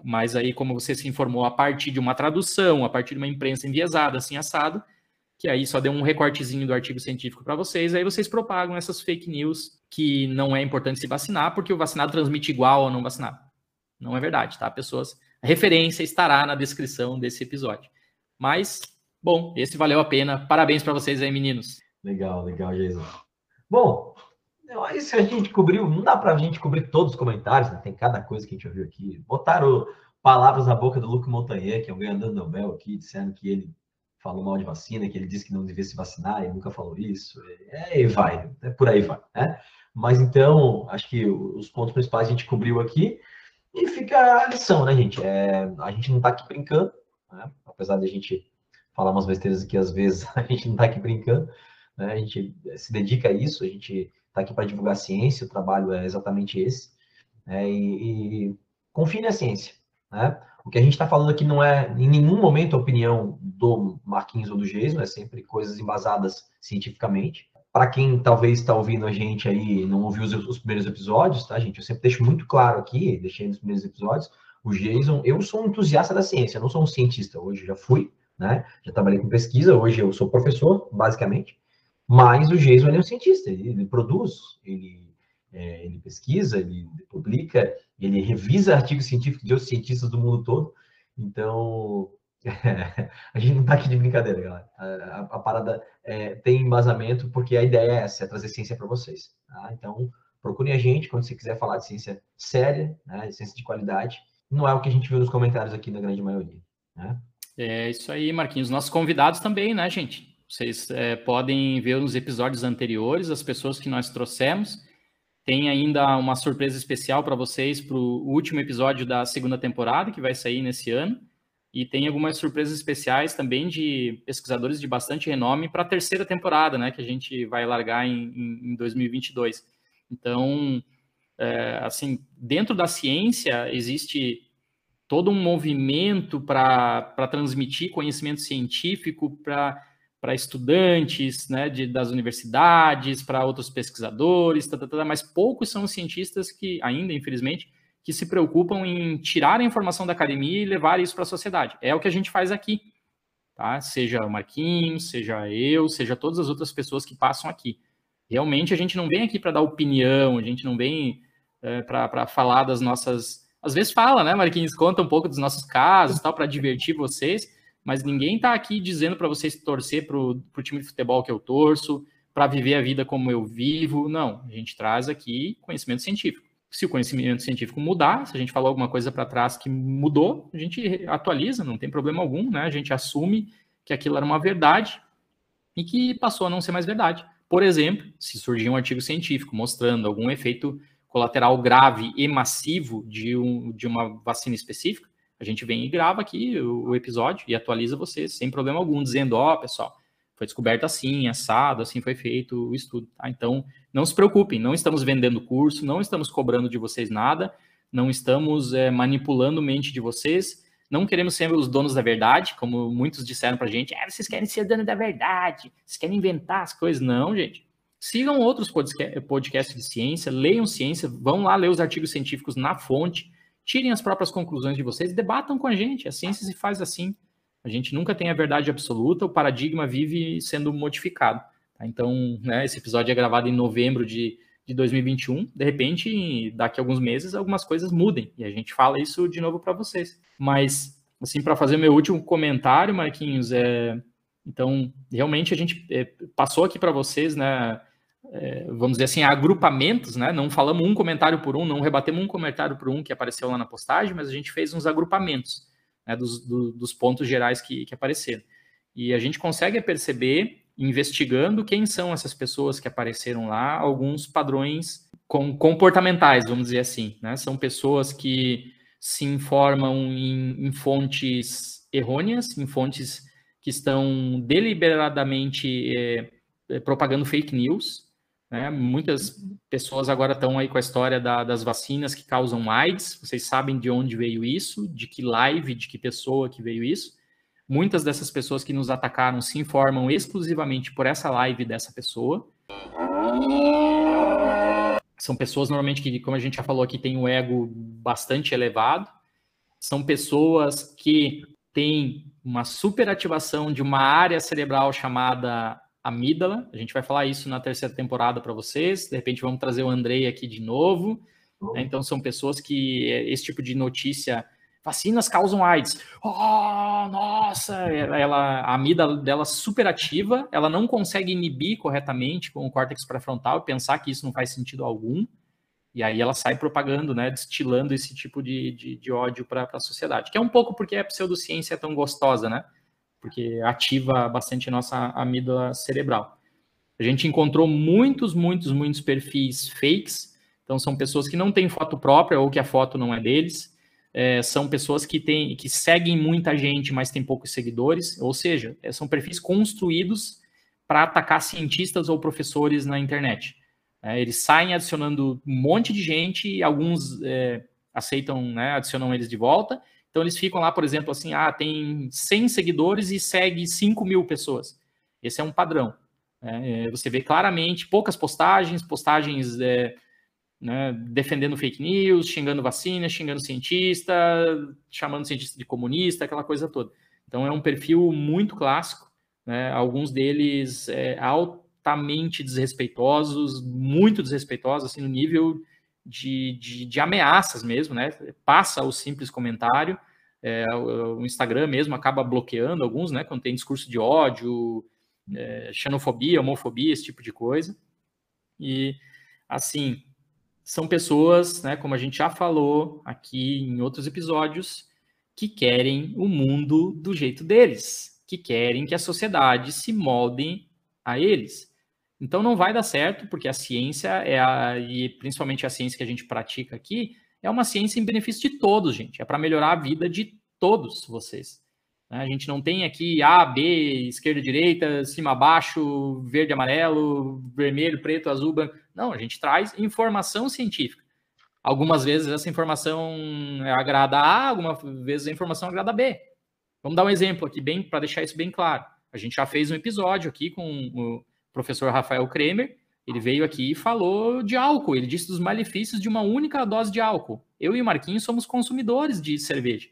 Mas aí, como você se informou a partir de uma tradução, a partir de uma imprensa enviesada, assim assado, que aí só deu um recortezinho do artigo científico para vocês, aí vocês propagam essas fake news que não é importante se vacinar, porque o vacinado transmite igual ao não vacinado. Não é verdade, tá, pessoas? A referência estará na descrição desse episódio. Mas, bom, esse valeu a pena. Parabéns para vocês aí, meninos. Legal, legal, Jason. Bom, isso a gente cobriu, não dá para a gente cobrir todos os comentários, né? tem cada coisa que a gente ouviu aqui. Botaram palavras na boca do Luc Montagnier, que é um ganhador do Nobel aqui, dizendo que ele falou mal de vacina, que ele disse que não devia se vacinar, e nunca falou isso. É, e vai, é por aí vai, né? Mas então, acho que os pontos principais a gente cobriu aqui. E fica a lição, né, gente? É, a gente não está aqui brincando, né? apesar de a gente falar umas besteiras aqui às vezes, *laughs* a gente não está aqui brincando, né? A gente se dedica a isso, a gente está aqui para divulgar ciência, o trabalho é exatamente esse. Né? E, e confie na ciência. Né? O que a gente está falando aqui não é, em nenhum momento, a opinião do Marquinhos ou do Geismo, é sempre coisas embasadas cientificamente. Para quem talvez está ouvindo a gente aí não ouviu os, os, primeiros episódios, tá, gente? Eu sempre deixo muito claro aqui, deixei nos primeiros episódios, o Jason, eu sou um entusiasta da ciência, não sou um cientista. Hoje já fui, né? Já trabalhei com pesquisa, hoje eu sou professor, basicamente. Mas o Jason é um cientista, ele, ele produz, ele, é, ele, pesquisa, ele publica, ele revisa artigos científicos de outros cientistas do mundo todo. Então, *laughs* a gente não está aqui de brincadeira, galera. A, a, a parada é, tem embasamento porque a ideia é essa, é trazer ciência para vocês. Tá? Então, procurem a gente quando você quiser falar de ciência séria, né, de ciência de qualidade. Não é o que a gente viu nos comentários aqui na grande maioria. Né? É isso aí, Marquinhos. Nossos convidados também, né, gente? Vocês é, podem ver nos episódios anteriores as pessoas que nós trouxemos. Tem ainda uma surpresa especial para vocês para o último episódio da segunda temporada, que vai sair nesse ano. e tem algumas surpresas especiais também de pesquisadores de bastante renome para a terceira temporada, né, que a gente vai largar em, em, em 2022. Então, é, assim, dentro da ciência existe todo um movimento para transmitir conhecimento científico para estudantes né, de, das universidades, para outros pesquisadores, tá, tá, tá, mas poucos são os cientistas que, ainda, infelizmente, que se preocupam em tirar a informação da academia e levar isso para a sociedade. É o que a gente faz aqui, tá? Seja o Marquinhos, seja eu, seja todas as outras pessoas que passam aqui. Realmente a gente não vem aqui para dar opinião, a gente não vem é, para falar das nossas. Às vezes fala, né, Marquinhos? Conta um pouco dos nossos casos, tal, para divertir vocês, mas ninguém está aqui dizendo para vocês torcer para o time de futebol que eu torço, para viver a vida como eu vivo. Não, a gente traz aqui conhecimento científico. Se o conhecimento científico mudar, se a gente falou alguma coisa para trás que mudou, a gente atualiza, não tem problema algum, né? A gente assume que aquilo era uma verdade e que passou a não ser mais verdade. Por exemplo, se surgir um artigo científico mostrando algum efeito colateral grave e massivo de, um, de uma vacina específica, a gente vem e grava aqui o, o episódio e atualiza vocês sem problema algum, dizendo, ó, oh, pessoal, foi descoberto assim, assado, assim foi feito o estudo, tá? Então, não se preocupem, não estamos vendendo curso, não estamos cobrando de vocês nada, não estamos é, manipulando mente de vocês, não queremos ser os donos da verdade, como muitos disseram pra gente, ah, vocês querem ser dono da verdade, vocês querem inventar as coisas. Não, gente. Sigam outros podcasts de ciência, leiam ciência, vão lá ler os artigos científicos na fonte, tirem as próprias conclusões de vocês, debatam com a gente. A ciência se faz assim. A gente nunca tem a verdade absoluta, o paradigma vive sendo modificado. Tá? Então, né, esse episódio é gravado em novembro de, de 2021. De repente, daqui a alguns meses, algumas coisas mudem e a gente fala isso de novo para vocês. Mas, assim, para fazer meu último comentário, Marquinhos, é. Então, realmente a gente é, passou aqui para vocês, né? É, vamos dizer assim, agrupamentos, né? Não falamos um comentário por um, não rebatemos um comentário por um que apareceu lá na postagem, mas a gente fez uns agrupamentos né, dos, do, dos pontos gerais que, que apareceram. E a gente consegue perceber, investigando quem são essas pessoas que apareceram lá, alguns padrões com, comportamentais, vamos dizer assim. Né? São pessoas que se informam em, em fontes errôneas, em fontes que estão deliberadamente é, propagando fake news, né? Muitas pessoas agora estão aí com a história da, das vacinas que causam AIDS. Vocês sabem de onde veio isso, de que live, de que pessoa que veio isso. Muitas dessas pessoas que nos atacaram se informam exclusivamente por essa live dessa pessoa. São pessoas normalmente que, como a gente já falou aqui, têm um ego bastante elevado. São pessoas que têm uma superativação de uma área cerebral chamada amígdala. A gente vai falar isso na terceira temporada para vocês. De repente vamos trazer o Andrei aqui de novo. Né? Então são pessoas que é, esse tipo de notícia, vacinas causam AIDS. Oh, nossa, ela, a amígdala dela super ativa, ela não consegue inibir corretamente com o córtex pré-frontal e pensar que isso não faz sentido algum. E aí ela sai propagando, né, destilando esse tipo de, de, de ódio para a sociedade. Que é um pouco porque a pseudociência é tão gostosa, né? Porque ativa bastante nossa amígdala cerebral. A gente encontrou muitos, muitos, muitos perfis fakes, então são pessoas que não têm foto própria ou que a foto não é deles, é, são pessoas que, têm, que seguem muita gente, mas têm poucos seguidores, ou seja, é, são perfis construídos para atacar cientistas ou professores na internet. É, eles saem adicionando um monte de gente, alguns é, aceitam, né, adicionam eles de volta, então eles ficam lá, por exemplo, assim, ah, tem 100 seguidores e segue 5 mil pessoas. Esse é um padrão. Né? É, você vê claramente poucas postagens, postagens é, né, defendendo fake news, xingando vacina, xingando cientista, chamando cientista de comunista, aquela coisa toda. Então é um perfil muito clássico, né? alguns deles é, altamente desrespeitosos, muito desrespeitosos, assim, no nível de, de, de, ameaças mesmo, né? Passa o simples comentário, é, o, Instagram mesmo acaba bloqueando alguns, né? Quando tem discurso de ódio, é, xenofobia, homofobia, esse tipo de coisa. E, assim, são pessoas, né? Como a gente já falou aqui em outros episódios, que querem o mundo do jeito deles, que querem que a sociedade se molde a eles. Então não vai dar certo, porque a ciência é a, e principalmente a ciência que a gente pratica aqui, é uma ciência em benefício de todos, gente. É para melhorar a vida de todos vocês. Né? A gente não tem aqui A, B, esquerda, direita, cima, baixo, verde, amarelo, vermelho, preto, azul, branco. Não, a gente traz informação científica. Algumas vezes essa informação agrada A, algumas vezes a informação agrada B. Vamos dar um exemplo aqui, bem para deixar isso bem claro. A gente já fez um episódio aqui com o professor Rafael Kremer. Ele veio aqui e falou de álcool. Ele disse dos malefícios de uma única dose de álcool. Eu e o Marquinhos somos consumidores de cerveja.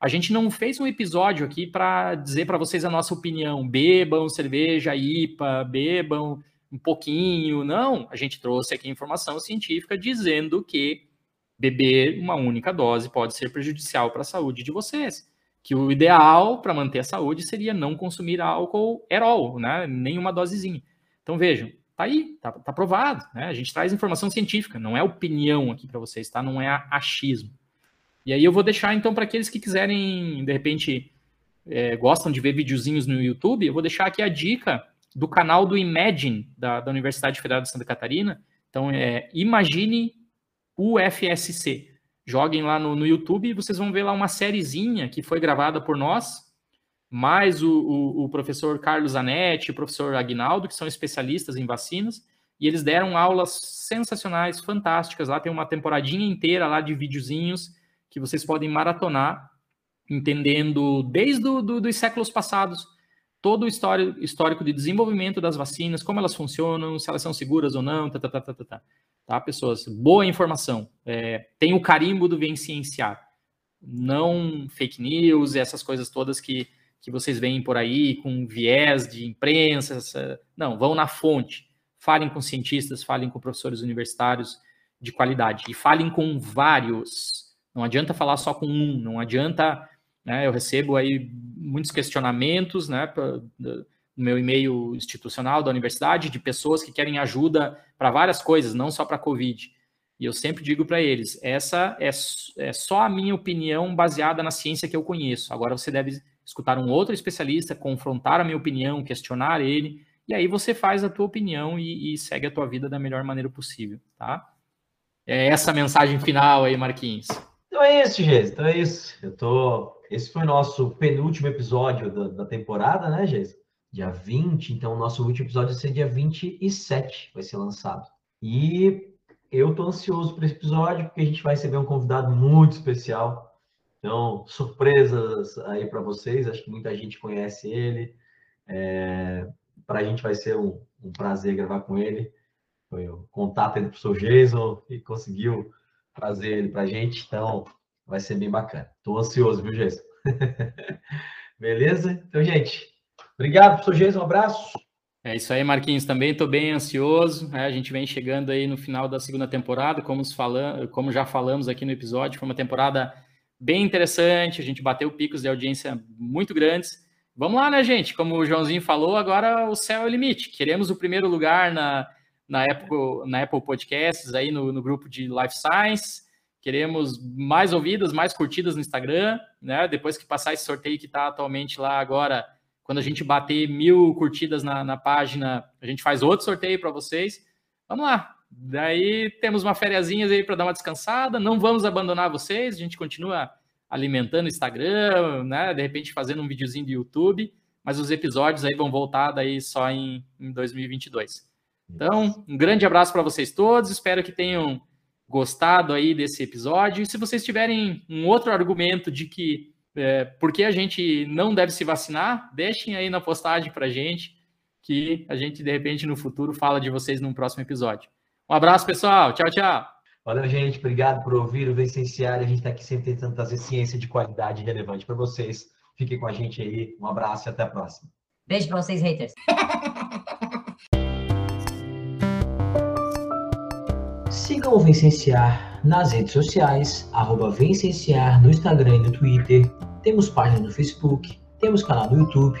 A gente não fez um episódio aqui para dizer para vocês a nossa opinião. Bebam cerveja IPA, bebam um pouquinho. Não, a gente trouxe aqui informação científica dizendo que beber uma única dose pode ser prejudicial para a saúde de vocês. Que o ideal para manter a saúde seria não consumir álcool at all, né? Nenhuma dosezinha. Então vejam, tá aí, tá, tá provado, né? A gente traz informação científica, não é opinião aqui para vocês, tá? Não é achismo. E aí eu vou deixar então para aqueles que quiserem, de repente, é, gostam de ver videozinhos no YouTube, eu vou deixar aqui a dica do canal do Imagine da, da Universidade Federal de Santa Catarina. Então é Imagine UFSC. Joguem lá no, no YouTube e vocês vão ver lá uma sériezinha que foi gravada por nós, mais o, o, o professor Carlos Zanetti, o professor Aguinaldo, que são especialistas em vacinas, e eles deram aulas sensacionais, fantásticas. Lá tem uma temporadinha inteira lá de videozinhos que vocês podem maratonar, entendendo desde do, do, séculos passados todo o histórico de desenvolvimento das vacinas, como elas funcionam, se elas são seguras ou não, tá, tá, tá, tá, tá. tá, tá pessoas? Boa informação. É, tem o carimbo do Vem Cienciar. Não fake news, essas coisas todas que, que vocês veem por aí, com viés de imprensa. Não, vão na fonte. Falem com cientistas, falem com professores universitários de qualidade. E falem com vários. Não adianta falar só com um, não adianta né? Eu recebo aí muitos questionamentos né, no meu e-mail institucional da universidade de pessoas que querem ajuda para várias coisas, não só para a Covid. E eu sempre digo para eles: essa é, é só a minha opinião baseada na ciência que eu conheço. Agora você deve escutar um outro especialista, confrontar a minha opinião, questionar ele, e aí você faz a tua opinião e, e segue a tua vida da melhor maneira possível, tá? É essa mensagem final aí, Marquinhos. Então é isso, gente. Então é isso. Eu tô esse foi o nosso penúltimo episódio da, da temporada, né, Geis? Dia 20, então o nosso último episódio vai ser dia 27, vai ser lançado. E eu tô ansioso para esse episódio, porque a gente vai receber um convidado muito especial. Então, surpresas aí para vocês, acho que muita gente conhece ele. É, para a gente vai ser um, um, prazer gravar com ele. Foi o contato entre o professor Jason e conseguiu trazer ele para a gente. Então, Vai ser bem bacana. Estou ansioso, viu, Jason? *laughs* Beleza? Então, gente, obrigado, professor Jason. Um abraço. É isso aí, Marquinhos. Também estou bem ansioso. Né? A gente vem chegando aí no final da segunda temporada, como, falam, como já falamos aqui no episódio. Foi uma temporada bem interessante. A gente bateu picos de audiência muito grandes. Vamos lá, né, gente? Como o Joãozinho falou, agora o céu é o limite. Queremos o primeiro lugar na, na, Apple, na Apple Podcasts, aí no, no grupo de Life Science. Queremos mais ouvidas, mais curtidas no Instagram, né? Depois que passar esse sorteio que está atualmente lá agora, quando a gente bater mil curtidas na, na página, a gente faz outro sorteio para vocês. Vamos lá. Daí temos uma férias aí para dar uma descansada. Não vamos abandonar vocês. A gente continua alimentando o Instagram, né? De repente fazendo um videozinho do YouTube, mas os episódios aí vão voltar daí só em, em 2022. Então, um grande abraço para vocês todos. Espero que tenham gostado aí desse episódio. E se vocês tiverem um outro argumento de que é, por que a gente não deve se vacinar, deixem aí na postagem para gente, que a gente, de repente, no futuro fala de vocês num próximo episódio. Um abraço, pessoal. Tchau, tchau. Valeu, gente. Obrigado por ouvir o Vicenciário. A gente está aqui sempre tentando trazer ciência de qualidade relevante para vocês. Fiquem com a gente aí. Um abraço e até a próxima. Beijo para vocês, haters. *laughs* Sigam o Vencenciar nas redes sociais, arroba Vencenciar no Instagram e no Twitter. Temos página no Facebook, temos canal no YouTube.